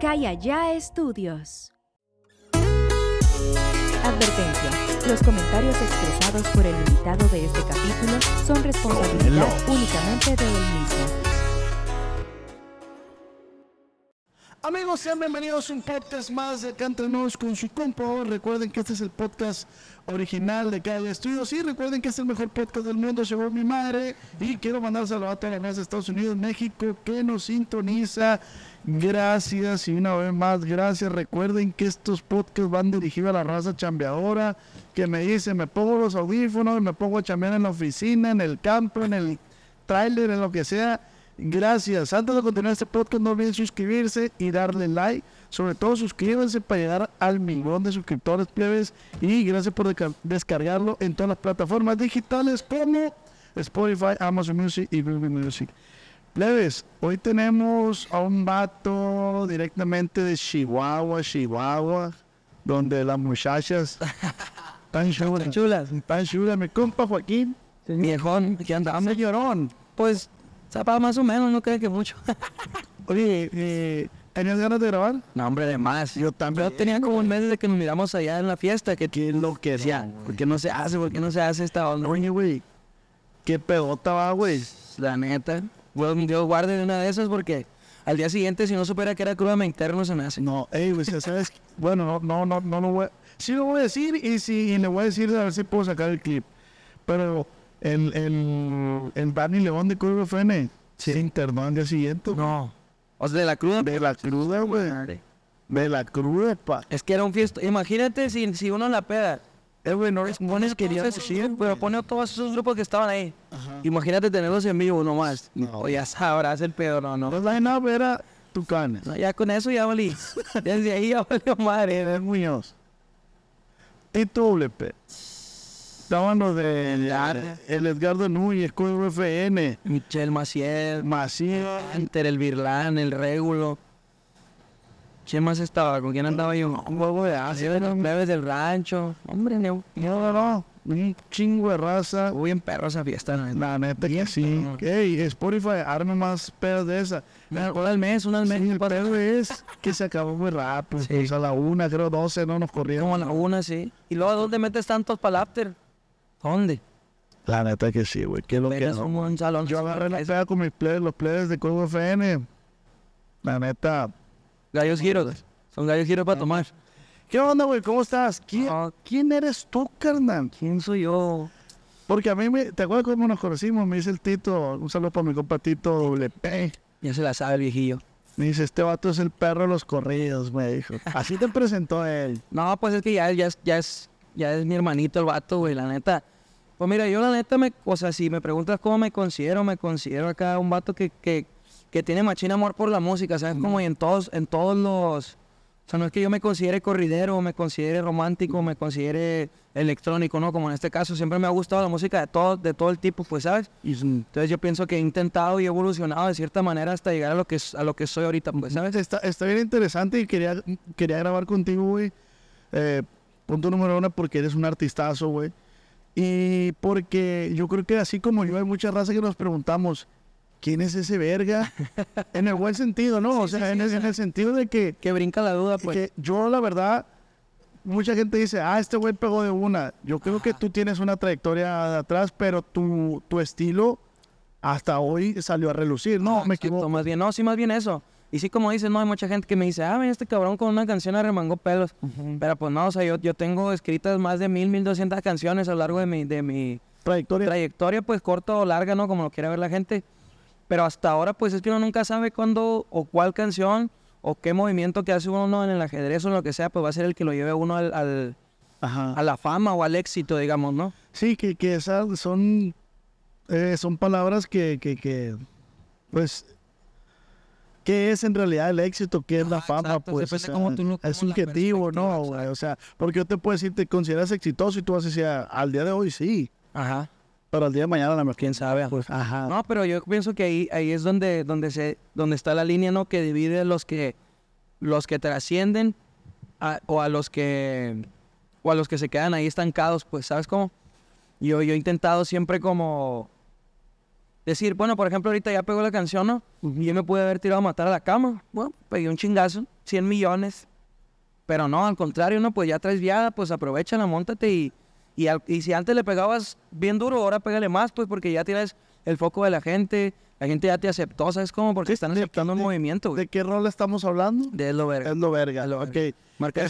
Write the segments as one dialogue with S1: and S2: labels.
S1: Acá y allá estudios. Advertencia. Los comentarios expresados por el invitado de este capítulo son responsabilidad únicamente de él mismo.
S2: Amigos, sean bienvenidos a un podcast más de Cántanos con su compa. Recuerden que este es el podcast original de Calle Estudios y recuerden que es el mejor podcast del mundo según mi madre. Y quiero mandar saludos a toda la de Estados Unidos, México, que nos sintoniza. Gracias y una vez más, gracias. Recuerden que estos podcasts van dirigidos a la raza chambeadora que me dice, me pongo los audífonos, me pongo a chambear en la oficina, en el campo, en el tráiler, en lo que sea Gracias. Antes de continuar este podcast, no olviden suscribirse y darle like. Sobre todo, suscríbanse para llegar al millón de suscriptores plebes. Y gracias por descargarlo en todas las plataformas digitales como Spotify, Amazon Music y Google Music. Plebes, hoy tenemos a un vato directamente de Chihuahua, Chihuahua, donde las muchachas tan chulas. chulas. Tan chulas. Mi compa Joaquín.
S3: Viejón, ¿qué andamos?
S2: Señorón.
S3: Pues Zapa más o menos, no creo que mucho.
S2: Oye, eh, ¿tenías ganas de grabar?
S3: No, hombre, de más.
S2: Yo también.
S3: Yo tenía como un mes desde que nos miramos allá en la fiesta, que,
S2: ¿Qué lo que decía?
S3: ¿por qué no se hace? ¿Por qué no se hace esta onda?
S2: Oye, güey, qué pedota va, güey.
S3: La neta. Bueno, Dios guarde de una de esas porque al día siguiente, si no supiera que era cruda me interno, se me hace.
S2: No, ey, güey, ¿sabes? bueno, no, no, no, no lo voy a... Sí lo voy a decir y, sí, y le voy a decir a ver si puedo sacar el clip. Pero el, el, el Barney León de Curva FN se internó al día siguiente.
S3: No. O sea, de la cruda.
S2: De la cruda, güey. De la cruda, pa.
S3: Es que era un fiesta. Imagínate si, si uno la peda.
S2: Eh, güey, no pones quería
S3: decir, pero pone todos esos grupos que estaban ahí. Imagínate tenerlos en vivo nomás. No, ya sabrás el pedo, no, no.
S2: Pues la nada era Tucanes.
S3: No, ya con eso ya valí. Desde ahí ya valió madre.
S2: Eres Muñoz. Y Lepe. Estaban los de el Edgardo Núñez, Escudo FN.
S3: Michel Maciel.
S2: Maciel.
S3: Enter, el Virlán, el Régulo. ¿Quién más estaba? ¿Con quién andaba yo?
S2: Un huevo de ácido.
S3: Los plebes del rancho. Hombre,
S2: no. No, no, Un chingo de raza.
S3: Uy, en perro esa fiesta,
S2: ¿no? La neta que sí. Ey, Spotify, arme más pedos de esa.
S3: Una al mes, una al mes.
S2: el pedo es que se acabó muy rápido. Sí. Pues a la una, creo, doce, no nos corrieron.
S3: Como a la una, sí. ¿Y luego dónde metes tantos para ¿Dónde?
S2: La neta que sí, güey. ¿Qué es lo que no?
S3: un salón.
S2: Yo agarré la pega con mis players, los players de Código FN. La neta.
S3: Gallos giros. Son gallos giros para tomar.
S2: ¿Qué onda, güey? ¿Cómo estás? ¿Quién, ah. ¿Quién eres tú, carnal?
S3: ¿Quién soy yo?
S2: Porque a mí, me, ¿te acuerdas cómo nos conocimos? Me dice el Tito, un saludo para mi compa Tito WP.
S3: Ya se la sabe el viejillo.
S2: Me dice, este vato es el perro de los corridos, me dijo. Así te presentó él.
S3: No, pues es que ya, ya, ya es ya es mi hermanito el vato, güey, la neta. Pues mira, yo la neta, me, o sea, si me preguntas cómo me considero, me considero acá un vato que, que, que tiene machín amor por la música, ¿sabes? Como y en todos, en todos los... O sea, no es que yo me considere corridero, me considere romántico, me considere electrónico, ¿no? Como en este caso, siempre me ha gustado la música de todo, de todo el tipo, pues, ¿sabes? Entonces yo pienso que he intentado y he evolucionado de cierta manera hasta llegar a lo que, a lo que soy ahorita, pues, ¿sabes?
S2: Está, está bien interesante y quería, quería grabar contigo, güey. Eh, Punto número uno, porque eres un artistazo, güey. Y porque yo creo que así como yo, hay mucha raza que nos preguntamos, ¿quién es ese verga? en el buen sentido, ¿no? o sea, en, el, sentido de que...
S3: Que brinca la duda, pues. Que
S2: yo, la verdad, mucha gente dice, ah, este güey pegó de una. Yo creo que tú tienes una trayectoria de atrás, pero tu, tu estilo hasta hoy salió a relucir. No, me equivoco.
S3: Más bien, no, sí, más bien eso. Y sí, como dices, no, hay mucha gente que me dice, ah, mira, este cabrón con una canción arremangó pelos. Pero pues no, o sea, yo, yo tengo escritas más de mil, mil doscientas canciones a lo largo de mi, de mi
S2: trayectoria.
S3: Trayectoria, pues corta o larga, ¿no? Como lo quiera ver la gente. Pero hasta ahora, pues es que uno nunca sabe cuándo o cuál canción o qué movimiento que hace uno en el ajedrez o en lo que sea, pues va a ser el que lo lleve uno al, a la fama o al éxito, digamos, ¿no?
S2: Sí, que, que esas son, eh, son palabras que, que, que pues, ¿qué es en realidad el éxito? ¿Qué es la fama?
S3: exacto,
S2: Pues, o
S3: depende
S2: sea,
S3: cómo tú
S2: es
S3: la
S2: subjetivo, ¿no? güey? O sea, porque yo te puedo decir, te consideras exitoso y tú vas a decir, "Ah, al día de hoy sí,
S3: Ajá.
S2: pero al día de mañana a lo mejor.
S3: ¿Quién sabe?
S2: Pues, ajá.
S3: No, pero yo pienso que ahí, ahí es donde, donde, se, donde está la línea, ¿no? Que divide los que, los que trascienden a- o a los que o a los que se quedan ahí estancados, pues, ¿sabes cómo? Yo, yo he intentado siempre como decir, bueno, por ejemplo, ahorita ya pegó la canción, ¿no? Y yo me pude haber tirado a matar a la cama. Bueno, pegué un chingazo, 100 millones. Pero no, al contrario, no, pues ya traes viada, pues aprovechala, montate y, y, al- y si antes le pegabas bien duro, ahora pégale más, pues porque ya tienes el foco de la gente, la gente ya te aceptó, ¿sabes cómo? Porque están aceptando el movimiento, güey.
S2: ¿De qué rol estamos hablando?
S3: De lo verga.
S2: Es lo verga.
S3: Es lo
S2: ok.
S3: Marca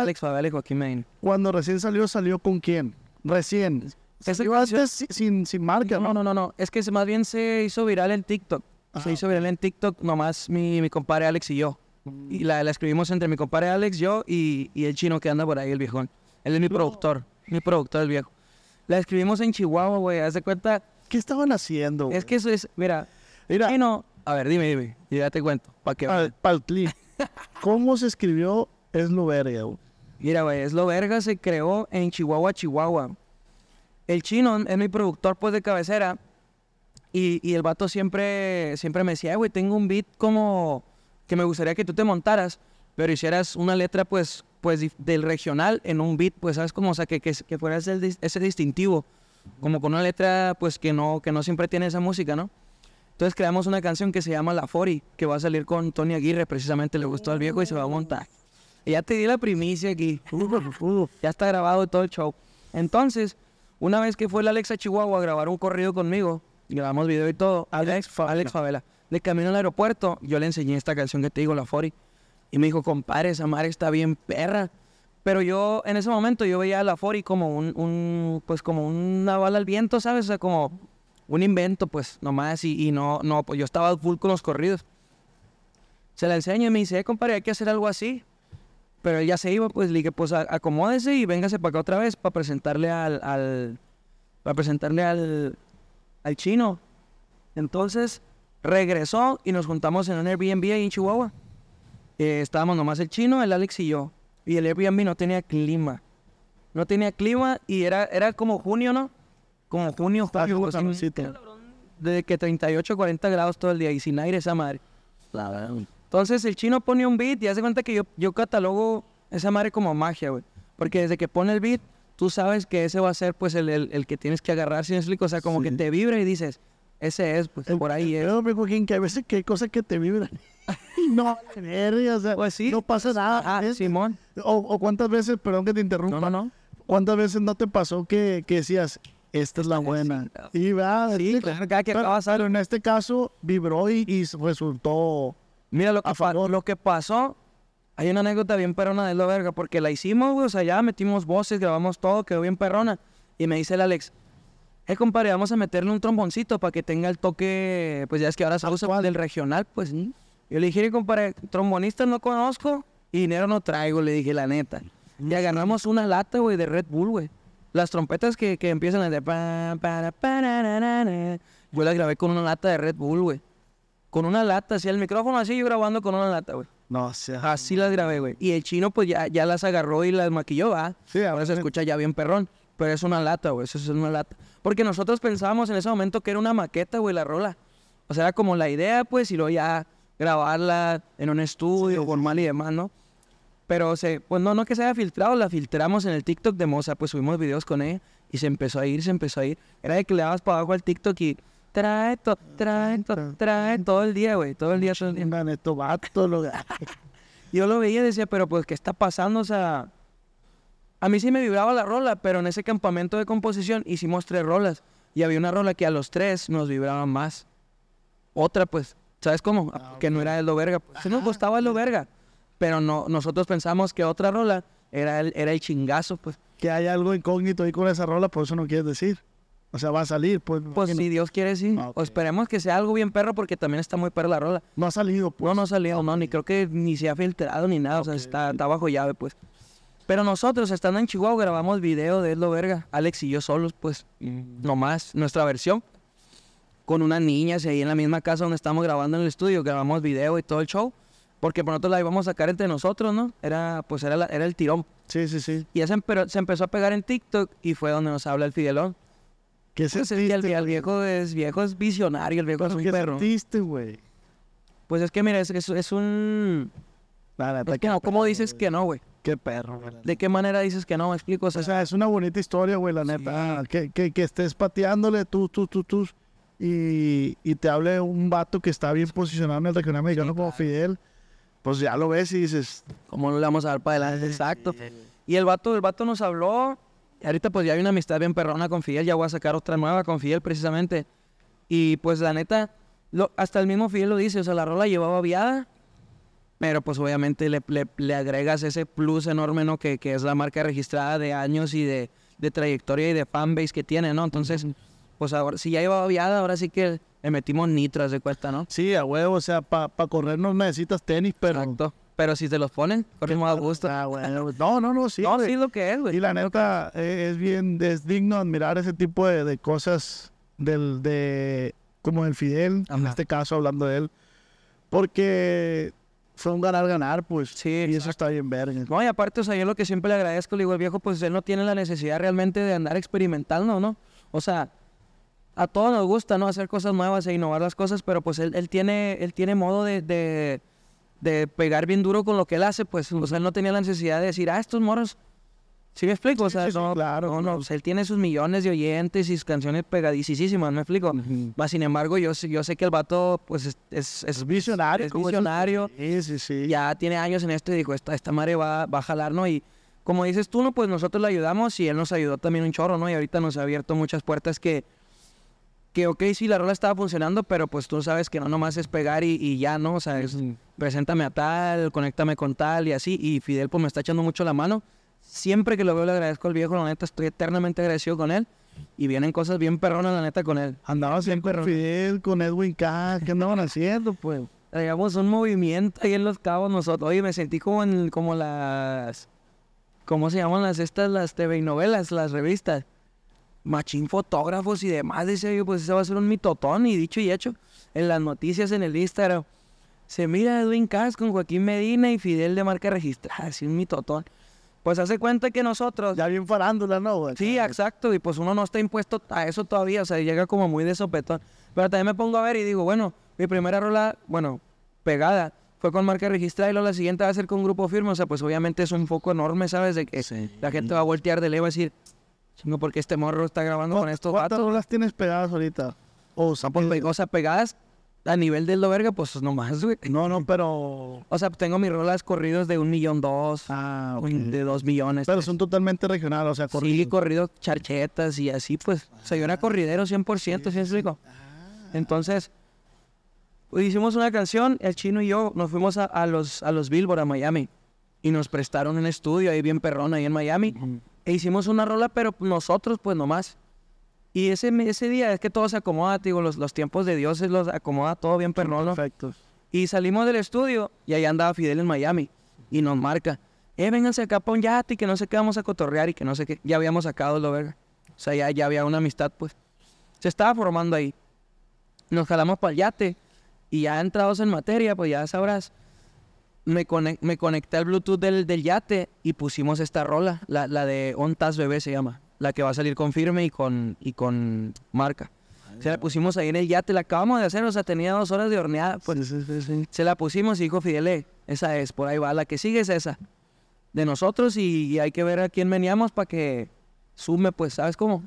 S3: Alex Favela y Joaquín Medina.
S2: Cuando recién salió, ¿salió con quién? Recién.
S3: Esa
S2: Salió
S3: canción-
S2: antes si- sin, sin marca,
S3: No,
S2: ¿no?
S3: no, no, no. Es que más bien se hizo viral en TikTok.
S2: Ah,
S3: se hizo viral en TikTok nomás mi, mi compadre Alex y yo. Y la, la escribimos entre mi compadre Alex, yo y, y el chino que anda por ahí, el viejón. Él es mi productor, mi productor, el viejo. La escribimos en Chihuahua, güey. Haz de cuenta.
S2: ¿Qué estaban haciendo? güey?
S3: Es que eso es, mira,
S2: Mira,
S3: chino. A ver, dime, dime. Yo ya te cuento. ¿Para qué?
S2: para el. ¿Cómo se escribió Es lo verga? güey?
S3: Mira, güey, es lo verga se creó en Chihuahua, Chihuahua. El chino es mi productor, pues, de cabecera. Y, y el vato siempre, siempre me decía, "Eh, güey, tengo un beat como que me gustaría que tú te montaras, pero hicieras una letra, pues, pues del regional en un beat, pues, ¿sabes cómo? O sea, que, que, que fuera ese, ese distintivo, como con una letra, pues, que no, que no siempre tiene esa música, ¿no? Entonces creamos una canción que se llama La Fori, que va a salir con Tony Aguirre, precisamente le gustó al viejo y se va a montar. Y ya te di la primicia aquí. ya está grabado todo el show. Entonces, una vez que fue el Alex a Chihuahua a grabar un corrido conmigo, grabamos video y todo, Alex, Fa- Alex Favela, de camino al aeropuerto, yo le enseñé esta canción que te digo, La Fori. Y me dijo, compadre, esa madre está bien perra. Pero yo, en ese momento, yo veía a La Fori como un, un, pues como una bala al viento, ¿sabes? O sea, como un invento, pues, nomás. Y, y no, no, pues yo estaba full con los corridos. Se la enseño y me dice, eh, compadre, hay que hacer algo así. Pero él ya se iba, pues le dije, pues acomódese y véngase para acá otra vez para presentarle al, al para presentarle al, al chino. Entonces regresó y nos juntamos en un Airbnb ahí en Chihuahua. Eh, estábamos nomás el chino, el Alex y yo. Y el Airbnb no tenía clima. No tenía clima y era, era como junio, ¿no? Como junio, julio, pues, de que 38, 40 grados todo el día y sin aire esa madre. Entonces el chino pone un beat y hace cuenta que yo, yo catalogo esa madre como magia, güey. Porque desde que pone el beat, tú sabes que ese va a ser pues el, el- el que tienes que agarrar, si me explico? O sea, como que
S2: Sí.
S3: te vibra y dices, ese es, pues por ahí es.
S2: Pero, amigo, Joaquín, que a veces que hay cosas que te vibran. No, verga, o sea,
S3: Pues sí.
S2: no pasa nada.
S3: Ah,
S2: ¿ves?
S3: Simón.
S2: O, o cuántas veces, perdón que te interrumpa,
S3: No, no, no.
S2: ¿cuántas veces no te pasó que, que decías, esta es la buena? Y va,
S3: Sí,
S2: este-
S3: claro, cada que
S2: pero, pero en este caso vibró y, y resultó.
S3: Mira, lo que,
S2: A
S3: pa-
S2: favor.
S3: lo que pasó, hay una anécdota bien perrona de lo verga, porque la hicimos, güey, o sea, ya metimos voces, grabamos todo, quedó bien perrona. Y me dice el Alex, eh, compadre, vamos a meterle un tromboncito para que tenga el toque, pues ya es que ahora se usa del regional, pues. Yo le dije, "Mire, compadre, trombonistas no conozco y dinero no traigo, le dije, la neta. Y agarramos una lata, güey, de Red Bull, güey. Las trompetas que, que empiezan a de. Yo las grabé con una lata de Red Bull, güey. Con una lata, así el micrófono así, yo grabando con una lata, güey.
S2: No, o sea.
S3: Así las grabé, güey. Y el chino, pues ya, ya las agarró y las maquilló, ¿va?
S2: Sí,
S3: Ahora se escucha ya bien perrón. Pero es una lata, güey. Eso es una lata. Porque nosotros pensábamos en ese momento que era una maqueta, güey, la rola. O sea, era como la idea, pues, y luego ya grabarla en un estudio formal y demás, ¿no? Pero se, pues no, no que se haya filtrado, la filtramos en el TikTok de Moza, pues subimos videos con ella y se empezó a ir, se empezó a ir. Era de que le dabas para abajo al TikTok y trae, to, trae, to, trae, todo el día, güey, todo el día, todo el día.
S2: Estos vatos, lo-
S3: Yo lo veía y decía, pero pues, ¿qué está pasando? O sea, a mí sí me vibraba la rola, pero en ese campamento de composición hicimos tres rolas. Y había una rola que a los tres nos vibraba más. Otra, pues, ¿sabes cómo? Que no era de lo verga. Pues, sí nos gustaba lo verga. Pero no, nosotros pensamos que otra rola era el, era el chingazo, pues.
S2: que hay algo incógnito ahí con esa rola, por eso no quieres decir. O sea, va a salir, pues.
S3: Pues si Dios quiere, sí.
S2: Ah,
S3: O
S2: ok.
S3: esperemos que sea algo bien perro porque también está muy perra la rola.
S2: No ha salido, pues.
S3: No, no ha salido, no, ni creo que ni se ha filtrado ni nada, o sea, está, está bajo llave, pues. Pero nosotros, estando en Chihuahua, grabamos video de lo verga, Alex y yo solos, pues, nomás, nuestra versión. con unas niñas ahí en la misma casa donde estamos grabando en el estudio, grabamos video y todo el show, porque por nosotros la íbamos a sacar entre nosotros, ¿no? Era, pues era, la- era el tirón.
S2: Sí, sí, sí.
S3: Y ese empe- se empezó a pegar en TikTok y fue donde nos habla el Fidelón.
S2: ¿Qué
S3: Pues es el, viejo es viejo es visionario, el viejo es un
S2: ¿Qué
S3: perro.
S2: sentiste, güey?
S3: Pues es que mira, es, es, es un...
S2: Neta,
S3: Es que no, ¿cómo dices que no, güey?
S2: Qué perro, güey.
S3: ¿De qué manera dices que no? Me explico, o sea,
S2: O sea, es una bonita historia, güey, la neta. Que, que, que estés pateándole tú, tú, tú, tú. Y, y te hable un vato que está bien posicionado en el regional mexicano como Fidel. Pues ya lo ves y dices,
S3: ¿cómo no le vamos a dar para adelante? Exacto. Y el vato, el vato nos habló. Y ahorita pues ya hay una amistad bien perrona con Fidel. Ya voy a sacar otra nueva con Fidel precisamente. Y pues la neta, lo- hasta el mismo Fidel lo dice. O sea, la rola llevaba viada. Pero pues obviamente le, le- le agregas ese plus enorme, ¿no? Que, que es la marca registrada de años y de, de trayectoria y de fanbase que tiene, ¿no? Entonces, pues ahora, si ya llevaba viada, ahora sí que le metimos nitros de cuesta, ¿no?
S2: sí, a huevo, o sea, para correr no necesitas tenis, pero...
S3: Exacto. Pero si te los ponen, corrimos a gusto.
S2: Ah, bueno, no, no, no, sí.
S3: no, sí lo que es, güey.
S2: Y la neta, eh, es bien, es digno admirar ese tipo de, de cosas del, de, como el Fidel, en
S3: Ajá.
S2: este caso hablando de él, porque fue un ganar-ganar, pues.
S3: Sí,
S2: y eso está bien verga.
S3: No, y aparte, o sea, yo lo que siempre le agradezco, le digo, el viejo, pues él no tiene la necesidad realmente de andar experimentando, ¿no? O sea, a todos nos gusta, ¿no? Hacer cosas nuevas e innovar las cosas, pero pues él, él tiene, él tiene modo de, de, de pegar bien duro con lo que él hace, pues, o sea, él no tenía la necesidad de decir, ah, estos morros, ¿sí me explico? o sea,
S2: sí, sí,
S3: no,
S2: claro,
S3: no, no, o sea, él tiene sus millones de oyentes y sus canciones pegadicísimas, ¿me explico? Más sin embargo, yo, sé- yo sé que el vato, pues, es, es, es
S2: visionario.
S3: es visionario
S2: Sí, sí, sí.
S3: ya tiene años en esto y dijo, esta, esta madre va, va a jalar, ¿no? Y como dices tú, ¿no? Pues nosotros le ayudamos y él nos ayudó también un chorro, ¿no? Y ahorita nos ha abierto muchas puertas que, que ok, sí, la rola estaba funcionando, pero pues tú sabes que no nomás es pegar y, y ya, ¿no? O sea, es, preséntame a tal, conéctame con tal y así. Y Fidel pues me está echando mucho la mano. Siempre que lo veo le agradezco al viejo, la neta, estoy eternamente agradecido con él. Y vienen cosas bien perronas, la neta, con él.
S2: Andaba siempre con Fidel, con Edwin K. ¿Qué andaban haciendo, pues?
S3: Traíamos un movimiento ahí en Los Cabos nosotros. Oye, me sentí como en como las... ¿Cómo se llaman las estas? Las TV novelas, las revistas. Machín fotógrafos y demás. Decía yo, pues ese va a ser un mitotón. Y dicho y hecho, en las noticias en el Instagram, se mira Edwin Cass con Joaquín Medina y Fidel de marca registrada. Así un mitotón. Pues hace cuenta que nosotros...
S2: Ya bien farándula, ¿no? güey?
S3: Sí, exacto, y pues uno no está impuesto a eso todavía, o sea, llega como muy de sopetón. Pero también me pongo a ver y digo, bueno, mi primera rola, bueno, pegada, fue con marca registrada y luego la siguiente va a ser con grupo firme, o sea, pues obviamente es un foco enorme, ¿sabes? De que la gente va a voltear de ley y va a decir, chingo, porque este morro está grabando con estos
S2: ¿Cuántas
S3: vatos?
S2: rolas tienes pegadas ahorita? O sea,
S3: Pues, o sea, pegadas a nivel del lo verga, pues nomás, güey.
S2: no, no, pero...
S3: O sea, tengo mis rolas corridos de un millón dos,
S2: Ah,
S3: de dos millones.
S2: Pero
S3: tres.
S2: son totalmente regionales, o sea,
S3: Sí,
S2: corridos.
S3: corrido charchetas y así, pues. O sea, yo era corridero 100%, ¿sí me explico? Entonces, pues, hicimos una canción, el chino y yo nos fuimos a, a los, a los Billboard a Miami. Y nos prestaron un estudio ahí bien perrón, ahí en Miami. E hicimos una rola, pero nosotros, pues nomás. Y ese, ese día es que todo se acomoda, digo, los, los tiempos de Dios se los acomoda todo bien perrón, ¿no?
S2: Perfecto.
S3: Y salimos del estudio y ahí andaba Fidel en Miami. Y nos marca, eh, vénganse acá para un yate y que no sé qué vamos a cotorrear y que no sé qué. Ya habíamos sacado lo verga. O sea, ya, ya había una amistad, pues. Se estaba formando ahí. Nos jalamos para el yate y ya entrados en materia, pues ya sabrás. Me, conec- me conecté al Bluetooth del, del yate y pusimos esta rola, la, la de Ontas Bebé se llama, la que va a salir con firme y con, y con marca. Se la pusimos ahí en el yate, la acabamos de hacer, o sea, tenía dos horas de horneada. Pues,
S2: Sí, sí, sí, sí.
S3: se la pusimos y dijo Fidel, "Eh, esa es, por ahí va, la que sigue es esa. De nosotros y, y hay que ver a quién veníamos para que sume, pues, ¿sabes cómo?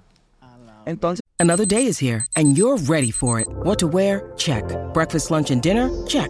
S3: Entonces,
S4: Another day is here, and you're ready for it. What to wear? Check. Breakfast, lunch, and dinner? Check.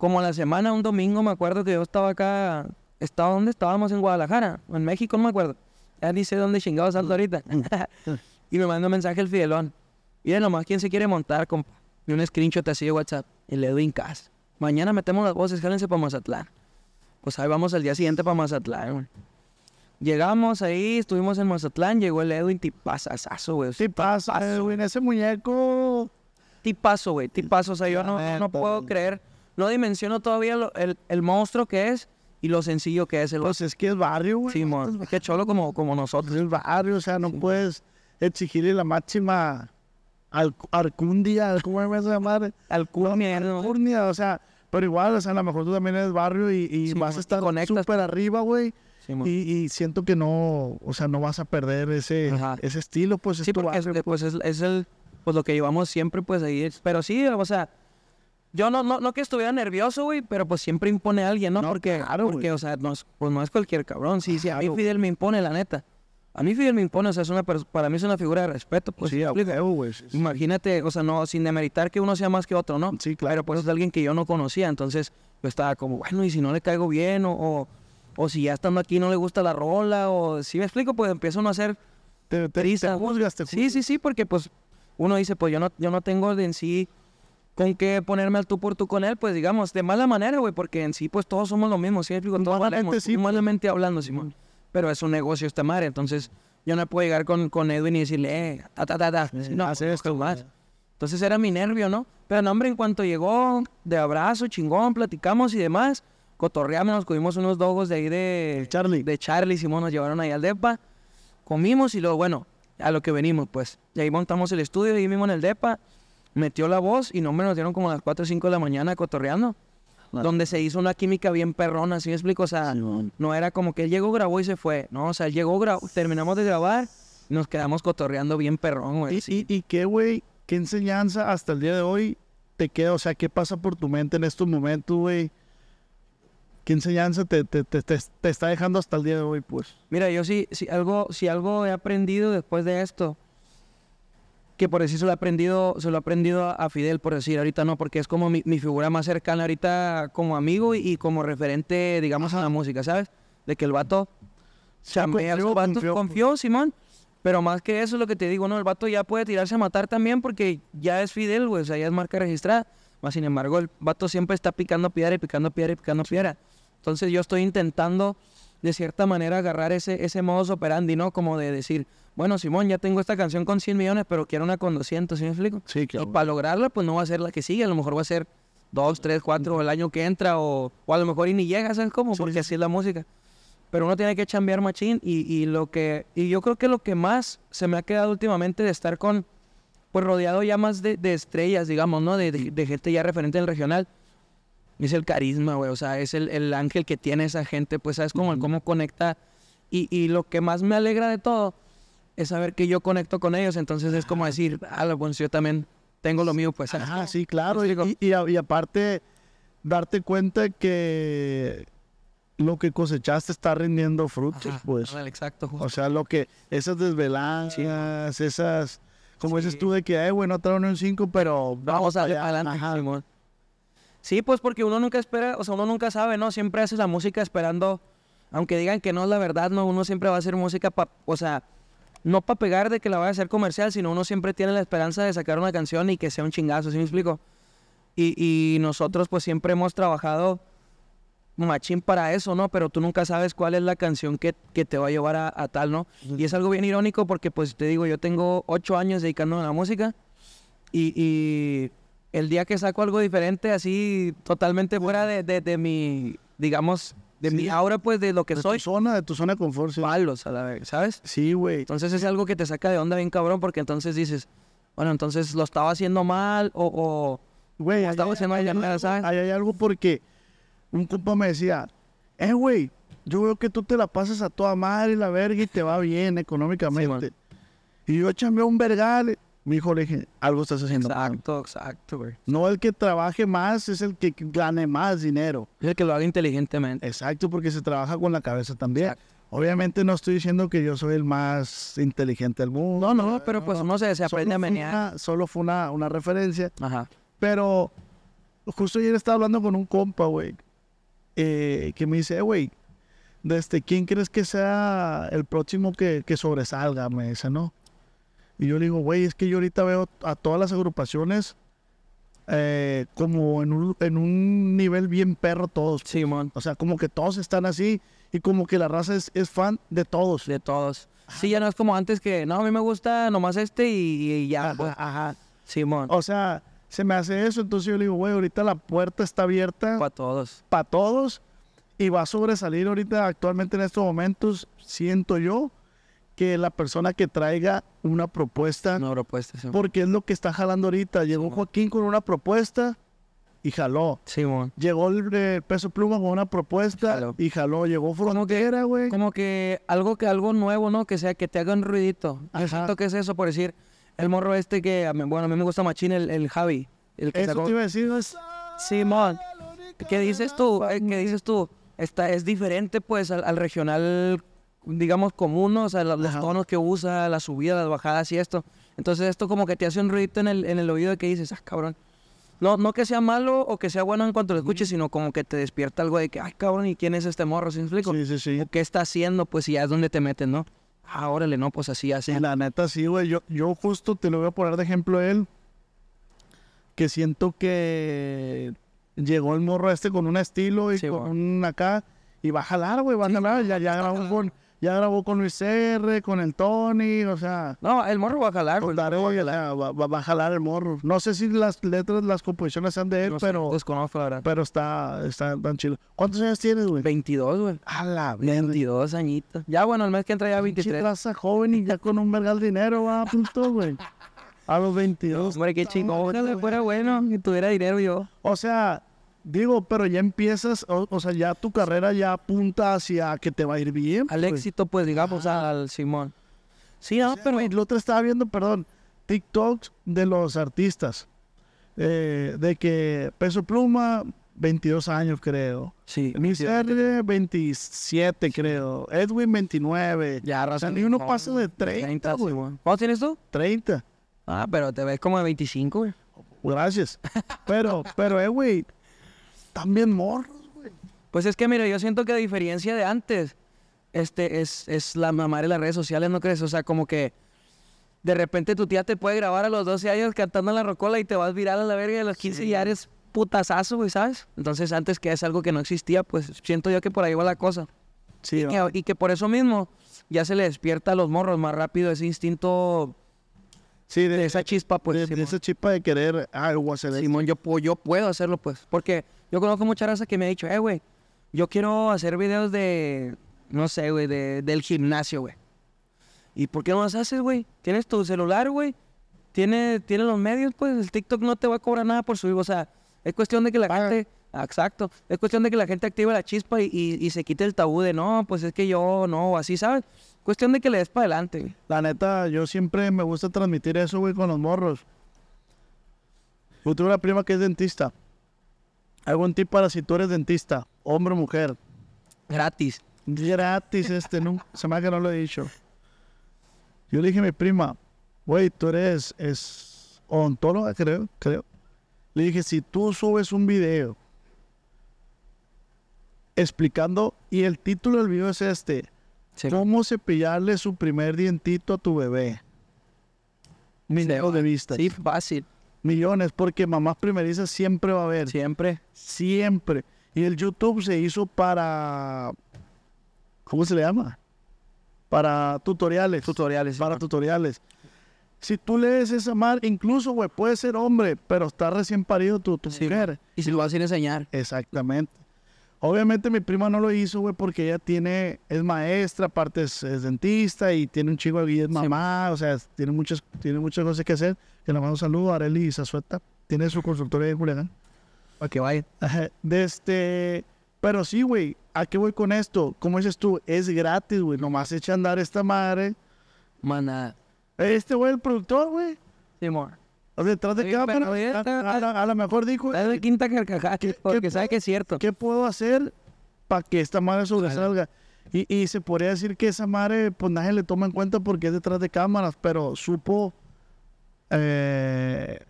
S3: Como a la semana, un domingo, me acuerdo que yo estaba acá, estaba donde estábamos en Guadalajara, en México, no me acuerdo. Ya ni sé dónde chingados salto ahorita. y me manda un mensaje el Fidelón. Miren nomás quién se quiere montar, compa. Y un screenshot así de WhatsApp. El Edwin Cass. Mañana metemos las voces, jálense para Mazatlán. Pues ahí vamos al día siguiente para Mazatlán, güey. Llegamos ahí, estuvimos en Mazatlán, llegó el Edwin tipazazazo, güey.
S2: Pasa, Edwin, ese muñeco.
S3: Tipazo, güey, tipazo. O sea, yo no, no puedo creer, no dimensiono todavía lo- el, el monstruo que es y lo sencillo que es el
S2: Pues es que es barrio, güey.
S3: Simón. Qué cholo como, como nosotros.
S2: Es el barrio, o sea, no puedes exigirle la máxima al, arcundia, ¿cómo me vas a llamar?
S3: Alcurnia.
S2: Alcurnia, o sea, pero igual, o sea, a lo mejor tú también eres barrio y, y
S3: Sí,
S2: vas
S3: mon,
S2: a estar súper arriba, güey.
S3: Simón.
S2: Y, y siento que no, o sea, no vas a perder ese,
S3: Ajá.
S2: ese estilo, pues es
S3: Sí,
S2: tu
S3: porque es,
S2: barrio,
S3: pues es, es el, pues lo que llevamos siempre, pues ahí. es- Pero sí, o sea, yo no, no, no que estuviera nervioso, güey, pero pues siempre impone a alguien, ¿no?
S2: No,
S3: porque,
S2: claro, güey.
S3: porque, o sea, no es, pues no es cualquier cabrón. Sí, sí, a mí. Fidel me impone, la neta. A mí Fidel me impone, o sea, es una para mí es una figura de respeto, pues.
S2: sí, güey. sí, sí.
S3: Imagínate, o sea, no, sin demeritar que uno sea más que otro, ¿no?
S2: Sí, claro.
S3: Pero pues es alguien que yo no conocía, entonces yo estaba como, bueno, y si no le caigo bien, o, o, o si ya estando aquí no le gusta la rola, o si me explico, pues empieza uno a hacer
S2: Te, te, te
S3: prisa.
S2: juzgas, te
S3: Sí, sí, sí, porque pues uno dice, pues yo no, yo no tengo en sí con qué ponerme al tú por tú con él, pues digamos, de mala manera, güey, porque en sí pues todos somos lo mismo, ¿sí? Todos
S2: Humanamente
S3: valemos,
S2: sí, pues.
S3: humanamente hablando, Simón. Pero es un negocio esta madre, entonces yo no puedo llegar con, con Edwin y decirle, eh, ta, ta, ta, ta. No,
S2: hacer
S3: pues,
S2: esto,
S3: más. Entonces era mi nervio, ¿no? Pero no, hombre, en cuanto llegó, de abrazo, chingón, platicamos y demás, cotorreamos, nos comimos unos dogos de ahí de...
S2: Charlie.
S3: De Charlie, Simón, nos llevaron ahí al depa, comimos y luego, bueno, a lo que venimos, pues. Y ahí montamos el estudio, ahí mismo en el depa, metió la voz y no me nos dieron como a las 4 o 5 de la mañana cotorreando. Donde se hizo una química bien perrona, ¿sí me explico? O sea, no era como que él llegó, grabó y se fue. No, o sea, él llegó, grabó, terminamos de grabar y nos quedamos cotorreando bien perrón, güey.
S2: ¿Y,
S3: sí.
S2: y, y qué, güey? ¿Qué enseñanza hasta el día de hoy te queda? O sea, ¿qué pasa por tu mente en estos momentos, güey? ¿Qué enseñanza te, te, te, te- te está dejando hasta el día de hoy, pues?
S3: Mira, yo sí, sí algo, si algo he aprendido después de esto, que por decir se lo he aprendido, se lo he aprendido a, Fidel, por decir, ahorita no, porque es como mi, mi figura más cercana ahorita como amigo y, y como referente, digamos, a la música, ¿sabes? De que el vato chambea,
S2: confió,
S3: el vato
S2: confió,
S3: confió. Simón. Pero más que eso es lo que te digo, ¿no? El vato ya puede tirarse a matar también porque ya es Fidel, güey, o sea, ya es marca registrada. Más sin embargo, el vato siempre está picando piedra y picando piedra y picando piedra. Entonces yo estoy intentando, de cierta manera, agarrar ese, ese modus operandi, ¿no? Como de decir, bueno, Simón, ya tengo esta canción con 100 millones, pero quiero una con 200, ¿sí me explico?
S2: Sí,
S3: Y para lograrla, pues no va a ser la que sigue, a lo mejor va a ser dos, tres, cuatro el año que entra, o, o a lo mejor y ni llega, ¿sabes cómo? Porque así es la música. Pero uno tiene que chambear machín y, y lo que, y yo creo que lo que más se me ha quedado últimamente de estar con, pues rodeado ya más de, de estrellas, digamos, ¿no? De, de- de gente ya referente en el regional. Es el carisma, güey, o sea, es el, el ángel que tiene esa gente, pues sabes cómo, cómo conecta. Y, y lo que más me alegra de todo es saber que yo conecto con ellos, entonces es como decir, ah, bueno, si yo también tengo lo mío, pues. ¿sabes
S2: Ajá,
S3: cómo?
S2: sí, claro.
S3: ¿Me
S2: Y, y- a- aparte, darte cuenta que lo que cosechaste está rindiendo frutos,
S3: Ajá,
S2: pues.
S3: exacto, justo.
S2: O sea, lo que, esas desveladas, esas, como dices
S3: Sí.
S2: tú, de que, eh, güey, no traigo ni un 5, pero
S3: Vamos a
S2: allá".
S3: adelante,
S2: Ajá.
S3: Sí, pues porque uno nunca espera, o sea, uno nunca sabe, ¿no? Siempre hace la música esperando, aunque digan que no es la verdad, ¿no? Uno siempre va a hacer música para, o sea, no para pegar de que la vaya a hacer comercial, sino uno siempre tiene la esperanza de sacar una canción y que sea un chingazo, ¿sí me explico? Y, y nosotros pues siempre hemos trabajado machín para eso, ¿no? Pero tú nunca sabes cuál es la canción que, que te va a llevar a, a tal, ¿no? Y es algo bien irónico porque pues te digo, yo tengo ocho años dedicándome a la música y, y el día que saco algo diferente, así totalmente fuera de, de- de mi, digamos, de
S2: Sí.
S3: mi aura, pues de lo que
S2: de
S3: soy,
S2: tu zona, de tu zona de confort, sí.
S3: palos a la vez, ¿sabes?
S2: Sí, güey.
S3: Entonces es algo que te saca de onda bien cabrón porque entonces dices, bueno, entonces lo estaba haciendo mal o... o
S2: Güey,
S3: estamos
S2: hay-
S3: haciendo
S2: hay algo-
S3: ¿sabes?
S2: ahí hay algo porque un compa me decía, eh, güey, yo veo que tú te la pasas a toda madre la verga y te va bien económicamente. y yo chambeé un vergal. Mi hijo le dije, algo estás haciendo. mal.
S3: exacto, exacto, güey.
S2: No el que trabaje más, es el que gane más dinero.
S3: Es el que lo haga inteligentemente.
S2: Exacto, porque se trabaja con la cabeza también.
S3: Exacto.
S2: Obviamente no estoy diciendo que yo soy el más inteligente del mundo.
S3: No, no, pero pues uno se, se aprende
S2: Solo
S3: a
S2: fue
S3: menear.
S2: una- Solo fue una, una referencia.
S3: Ajá.
S2: Pero justo ayer estaba hablando con un compa, güey, eh, que me dice, "Eh, güey, desde quién crees que sea el próximo que, que sobresalga, me dice, ¿no? Y yo le digo, güey, es que yo ahorita veo a todas las agrupaciones eh, como en un, en un nivel bien perro todos.
S3: Simón,
S2: O sea, como que todos están así y como que la raza es, es fan de todos.
S3: de todos. Sí, ya no es como antes que, no, a mí me gusta nomás este y, y ya. pues.
S2: Ajá, ajá.
S3: Simón,
S2: O sea, se me hace eso, entonces yo le digo, güey, ahorita la puerta está abierta
S3: para todos.
S2: para todos y va a sobresalir ahorita actualmente en estos momentos, siento yo, que la persona que traiga una propuesta,
S3: Una propuesta,
S2: porque es lo que está jalando ahorita. Llegó Joaquín con una propuesta y jaló.
S3: Simón.
S2: Llegó el, eh, Peso Pluma con una propuesta
S3: Jaló.
S2: y jaló. Llegó Frontera, güey.
S3: Como que algo que algo nuevo, ¿no? Que sea que te haga un ruidito. Yo
S2: Ajá.
S3: siento que es eso, por decir, el morro este que, a mí- bueno, a mí me gusta machín, el, el Javi. El que
S2: Eso
S3: sacó-
S2: te iba a decir, es-
S3: Simón. ¿Qué dices tú? Eh, ¿Qué dices tú? Está, es diferente, pues, al, al regional, digamos, común, ¿no? O sea, lo- los
S2: Ajá.
S3: tonos que usa, las subidas, las bajadas y esto. Entonces, esto como que te hace un ruidito en el, en el oído que dices, ah, cabrón. No, no que sea malo o que sea bueno en cuanto lo escuches, sino como que te despierta algo de que, ay, cabrón, ¿y quién es este morro? ¿Sí me explico?
S2: Sí, sí, sí.
S3: O ¿Qué está haciendo? Pues, y ya es donde te meten, ¿no? Ah, órale, no, pues así, así.
S2: Sí, la neta sí, güey. Yo, yo justo te lo voy a poner de ejemplo a él. Que siento que llegó el morro este con un estilo y
S3: Sí,
S2: con un acá. Y va a jalar, güey, va a jalar. Ya, ya grabó con, ya grabó con Luis R, con el Tony, o sea.
S3: No, el morro va a jalar,
S2: con
S3: pues.
S2: Va, a jalar, va- va- a jalar el morro. No sé si las letras, las composiciones sean de él,
S3: No sé,
S2: pero,
S3: Desconozco, la verdad.
S2: pero está, está tan chido. ¿Cuántos años tienes, güey?
S3: 22, güey.
S2: A la verga.
S3: 22 añitos. Ya, bueno, el mes que entra ya
S2: Pinche
S3: 23.
S2: raza joven y ya con un vergal dinero, va, punto, güey. A los 22.
S3: Hombre, qué chingón. Ojalá fuera bueno que tuviera dinero yo.
S2: O sea, digo, pero ya empiezas, o, o sea, ya tu carrera ya apunta hacia que te va a ir bien.
S3: Al
S2: pues.
S3: éxito, pues, digamos, al Simón. Sí, no,
S2: O sea,
S3: pero...
S2: güey, el otro estaba viendo, perdón, TikToks de los artistas. eh, de que Peso Pluma, 22 años, creo.
S3: Sí.
S2: Luis
S3: sí,
S2: R, 27, creo. Edwin, 29.
S3: Ya,
S2: O sea,
S3: razón.
S2: ni uno pasa de 30, güey.
S3: Simón. ¿Cuántos tienes tú?
S2: 30.
S3: Ah, pero te ves como de 25, güey.
S2: Gracias. Pero, pero, eh, güey, también morros, güey.
S3: Pues es que, mira, yo siento que a diferencia de antes, este es, es la mamá de las redes sociales, ¿no crees? O sea, como que de repente tu tía te puede grabar a los 12 años cantando la rocola y te vas viral a la verga y a los 15 ya eres putazazo, güey, ¿sabes? Entonces, antes que es algo que no existía, pues siento yo que por ahí va la cosa.
S2: Sí,
S3: Y que, y que por eso mismo ya se le despierta a los morros más rápido ese instinto
S2: sí,
S3: de esa chispa, pues.
S2: de, de esa chispa de querer algo hacer.
S3: Simón, yo, puedo- yo puedo hacerlo, pues. Porque yo conozco mucha raza que me ha dicho, eh, güey, yo quiero hacer videos de, no sé, güey, de, del gimnasio, güey. ¿Y por qué no los haces, güey? Tienes tu celular, güey. Tienes, tienes los medios, pues. El TikTok no te va a cobrar nada por subir. O sea, es cuestión de que la gente... Exacto. Es cuestión de que la gente active la chispa y, y- y se quite el tabú de, no, pues es que yo no, así, ¿sabes? Cuestión de que le des para adelante, güey.
S2: La neta, yo siempre me gusta transmitir eso, güey, con los morros. Yo tengo una prima que es dentista. Hago un tip para si tú eres dentista, hombre o mujer.
S3: Gratis.
S2: Gratis este, no, se me hace que no lo he dicho. Yo le dije a mi prima, güey, tú eres es odontóloga, creo, creo. Le dije, si tú subes un video explicando, y el título del video es este,
S3: Sí.
S2: ¿Cómo cepillarle su primer dientito a tu bebé? Millones de vistas.
S3: Sí, fácil.
S2: Millones, porque mamás primerizas siempre va a haber.
S3: Siempre.
S2: Siempre. Y el YouTube se hizo para. ¿Cómo se le llama? Para tutoriales.
S3: Tutoriales.
S2: Para tutoriales. Si tú lees esa mar, incluso, güey, puede ser hombre, pero está recién parido tu, tu
S3: Sí.
S2: mujer.
S3: Y si lo vas a ir a enseñar.
S2: Exactamente. Obviamente mi prima no lo hizo, güey, porque ella tiene, es maestra, aparte es, es dentista y tiene un chico y es mamá, o sea, tiene muchas, tiene muchas cosas que hacer. Que le mando un saludo a Arely Zazueta, tiene su consultoría en Culiacán.
S3: Para que vayan.
S2: Ajá, De este, pero sí, güey, ¿a qué voy con esto? Como dices tú, es gratis, güey, nomás echa a andar esta madre.
S3: Nada.
S2: Este güey, el productor, güey,
S3: Simón.
S2: O detrás de
S3: Sí,
S2: cámara,
S3: pero
S2: a, a lo mejor dijo,
S3: Es de quinta carcajada,
S2: ¿Qué-
S3: porque sabe que es cierto.
S2: ¿qué puedo hacer para que esta madre sobresalga? Y, y se podría decir que esa madre, pues nadie le toma en cuenta porque es detrás de cámaras, pero supo. Eh,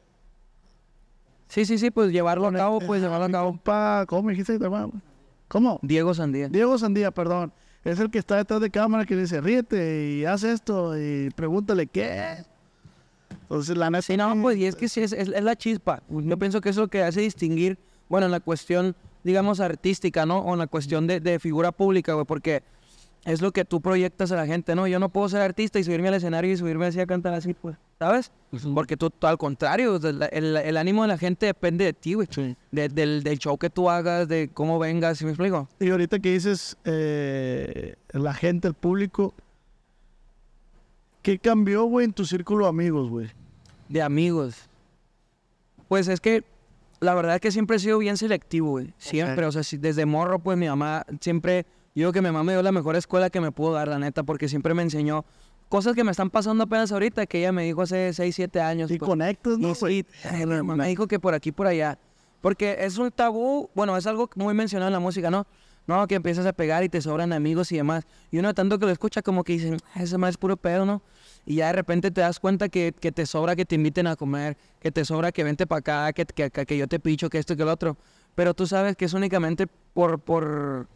S3: Sí, sí, sí, pues llevarlo a cabo, pues llevarlo a cabo.
S2: ¿Cómo me dijiste que te llamaba? ¿Cómo?
S3: Diego Sandía.
S2: Diego Sandía, perdón. Es el que está detrás de cámara que dice, ríete y haz esto y pregúntale qué. Entonces, la neta.
S3: Sí, no, pues, y es que sí, es, es- es la chispa. Yo pienso que es lo que hace distinguir, bueno, en la cuestión, digamos, artística, ¿no? O en la cuestión de, de figura pública, güey, porque es lo que tú proyectas a la gente, ¿no? Yo no puedo ser artista y subirme al escenario y subirme así a cantar así, pues, ¿sabes? Porque tú, al contrario, la- el, el ánimo de la gente depende de ti, güey. De- del, del show que tú hagas, de cómo vengas, ¿sí me explico?
S2: Y ahorita que dices eh, la gente, el público, ¿qué cambió, güey, en tu círculo de amigos, güey?
S3: De amigos. Pues es que la verdad es que siempre he sido bien selectivo, güey. Siempre, o sea, si- desde morro, pues mi mamá siempre, yo digo que mi mamá me dio la mejor escuela que me pudo dar, la neta, porque siempre me enseñó cosas que me están pasando apenas ahorita, que ella me dijo hace 6, 7 años.
S2: Y
S3: pues.
S2: conectas, ¿no,
S3: Y eh, me dijo que por aquí, por allá. Porque es un tabú, bueno, es algo muy mencionado en la música, ¿no? No, que empiezas a pegar y te sobran amigos y demás. Y uno tanto que lo escucha como que dicen, "Ah, ese más es puro pedo, ¿no? Y ya de repente te das cuenta que, que te sobra que te inviten a comer, que te sobra que vente para acá, que, que, que- yo te picho, que esto que lo otro. Pero tú sabes que es únicamente por, por,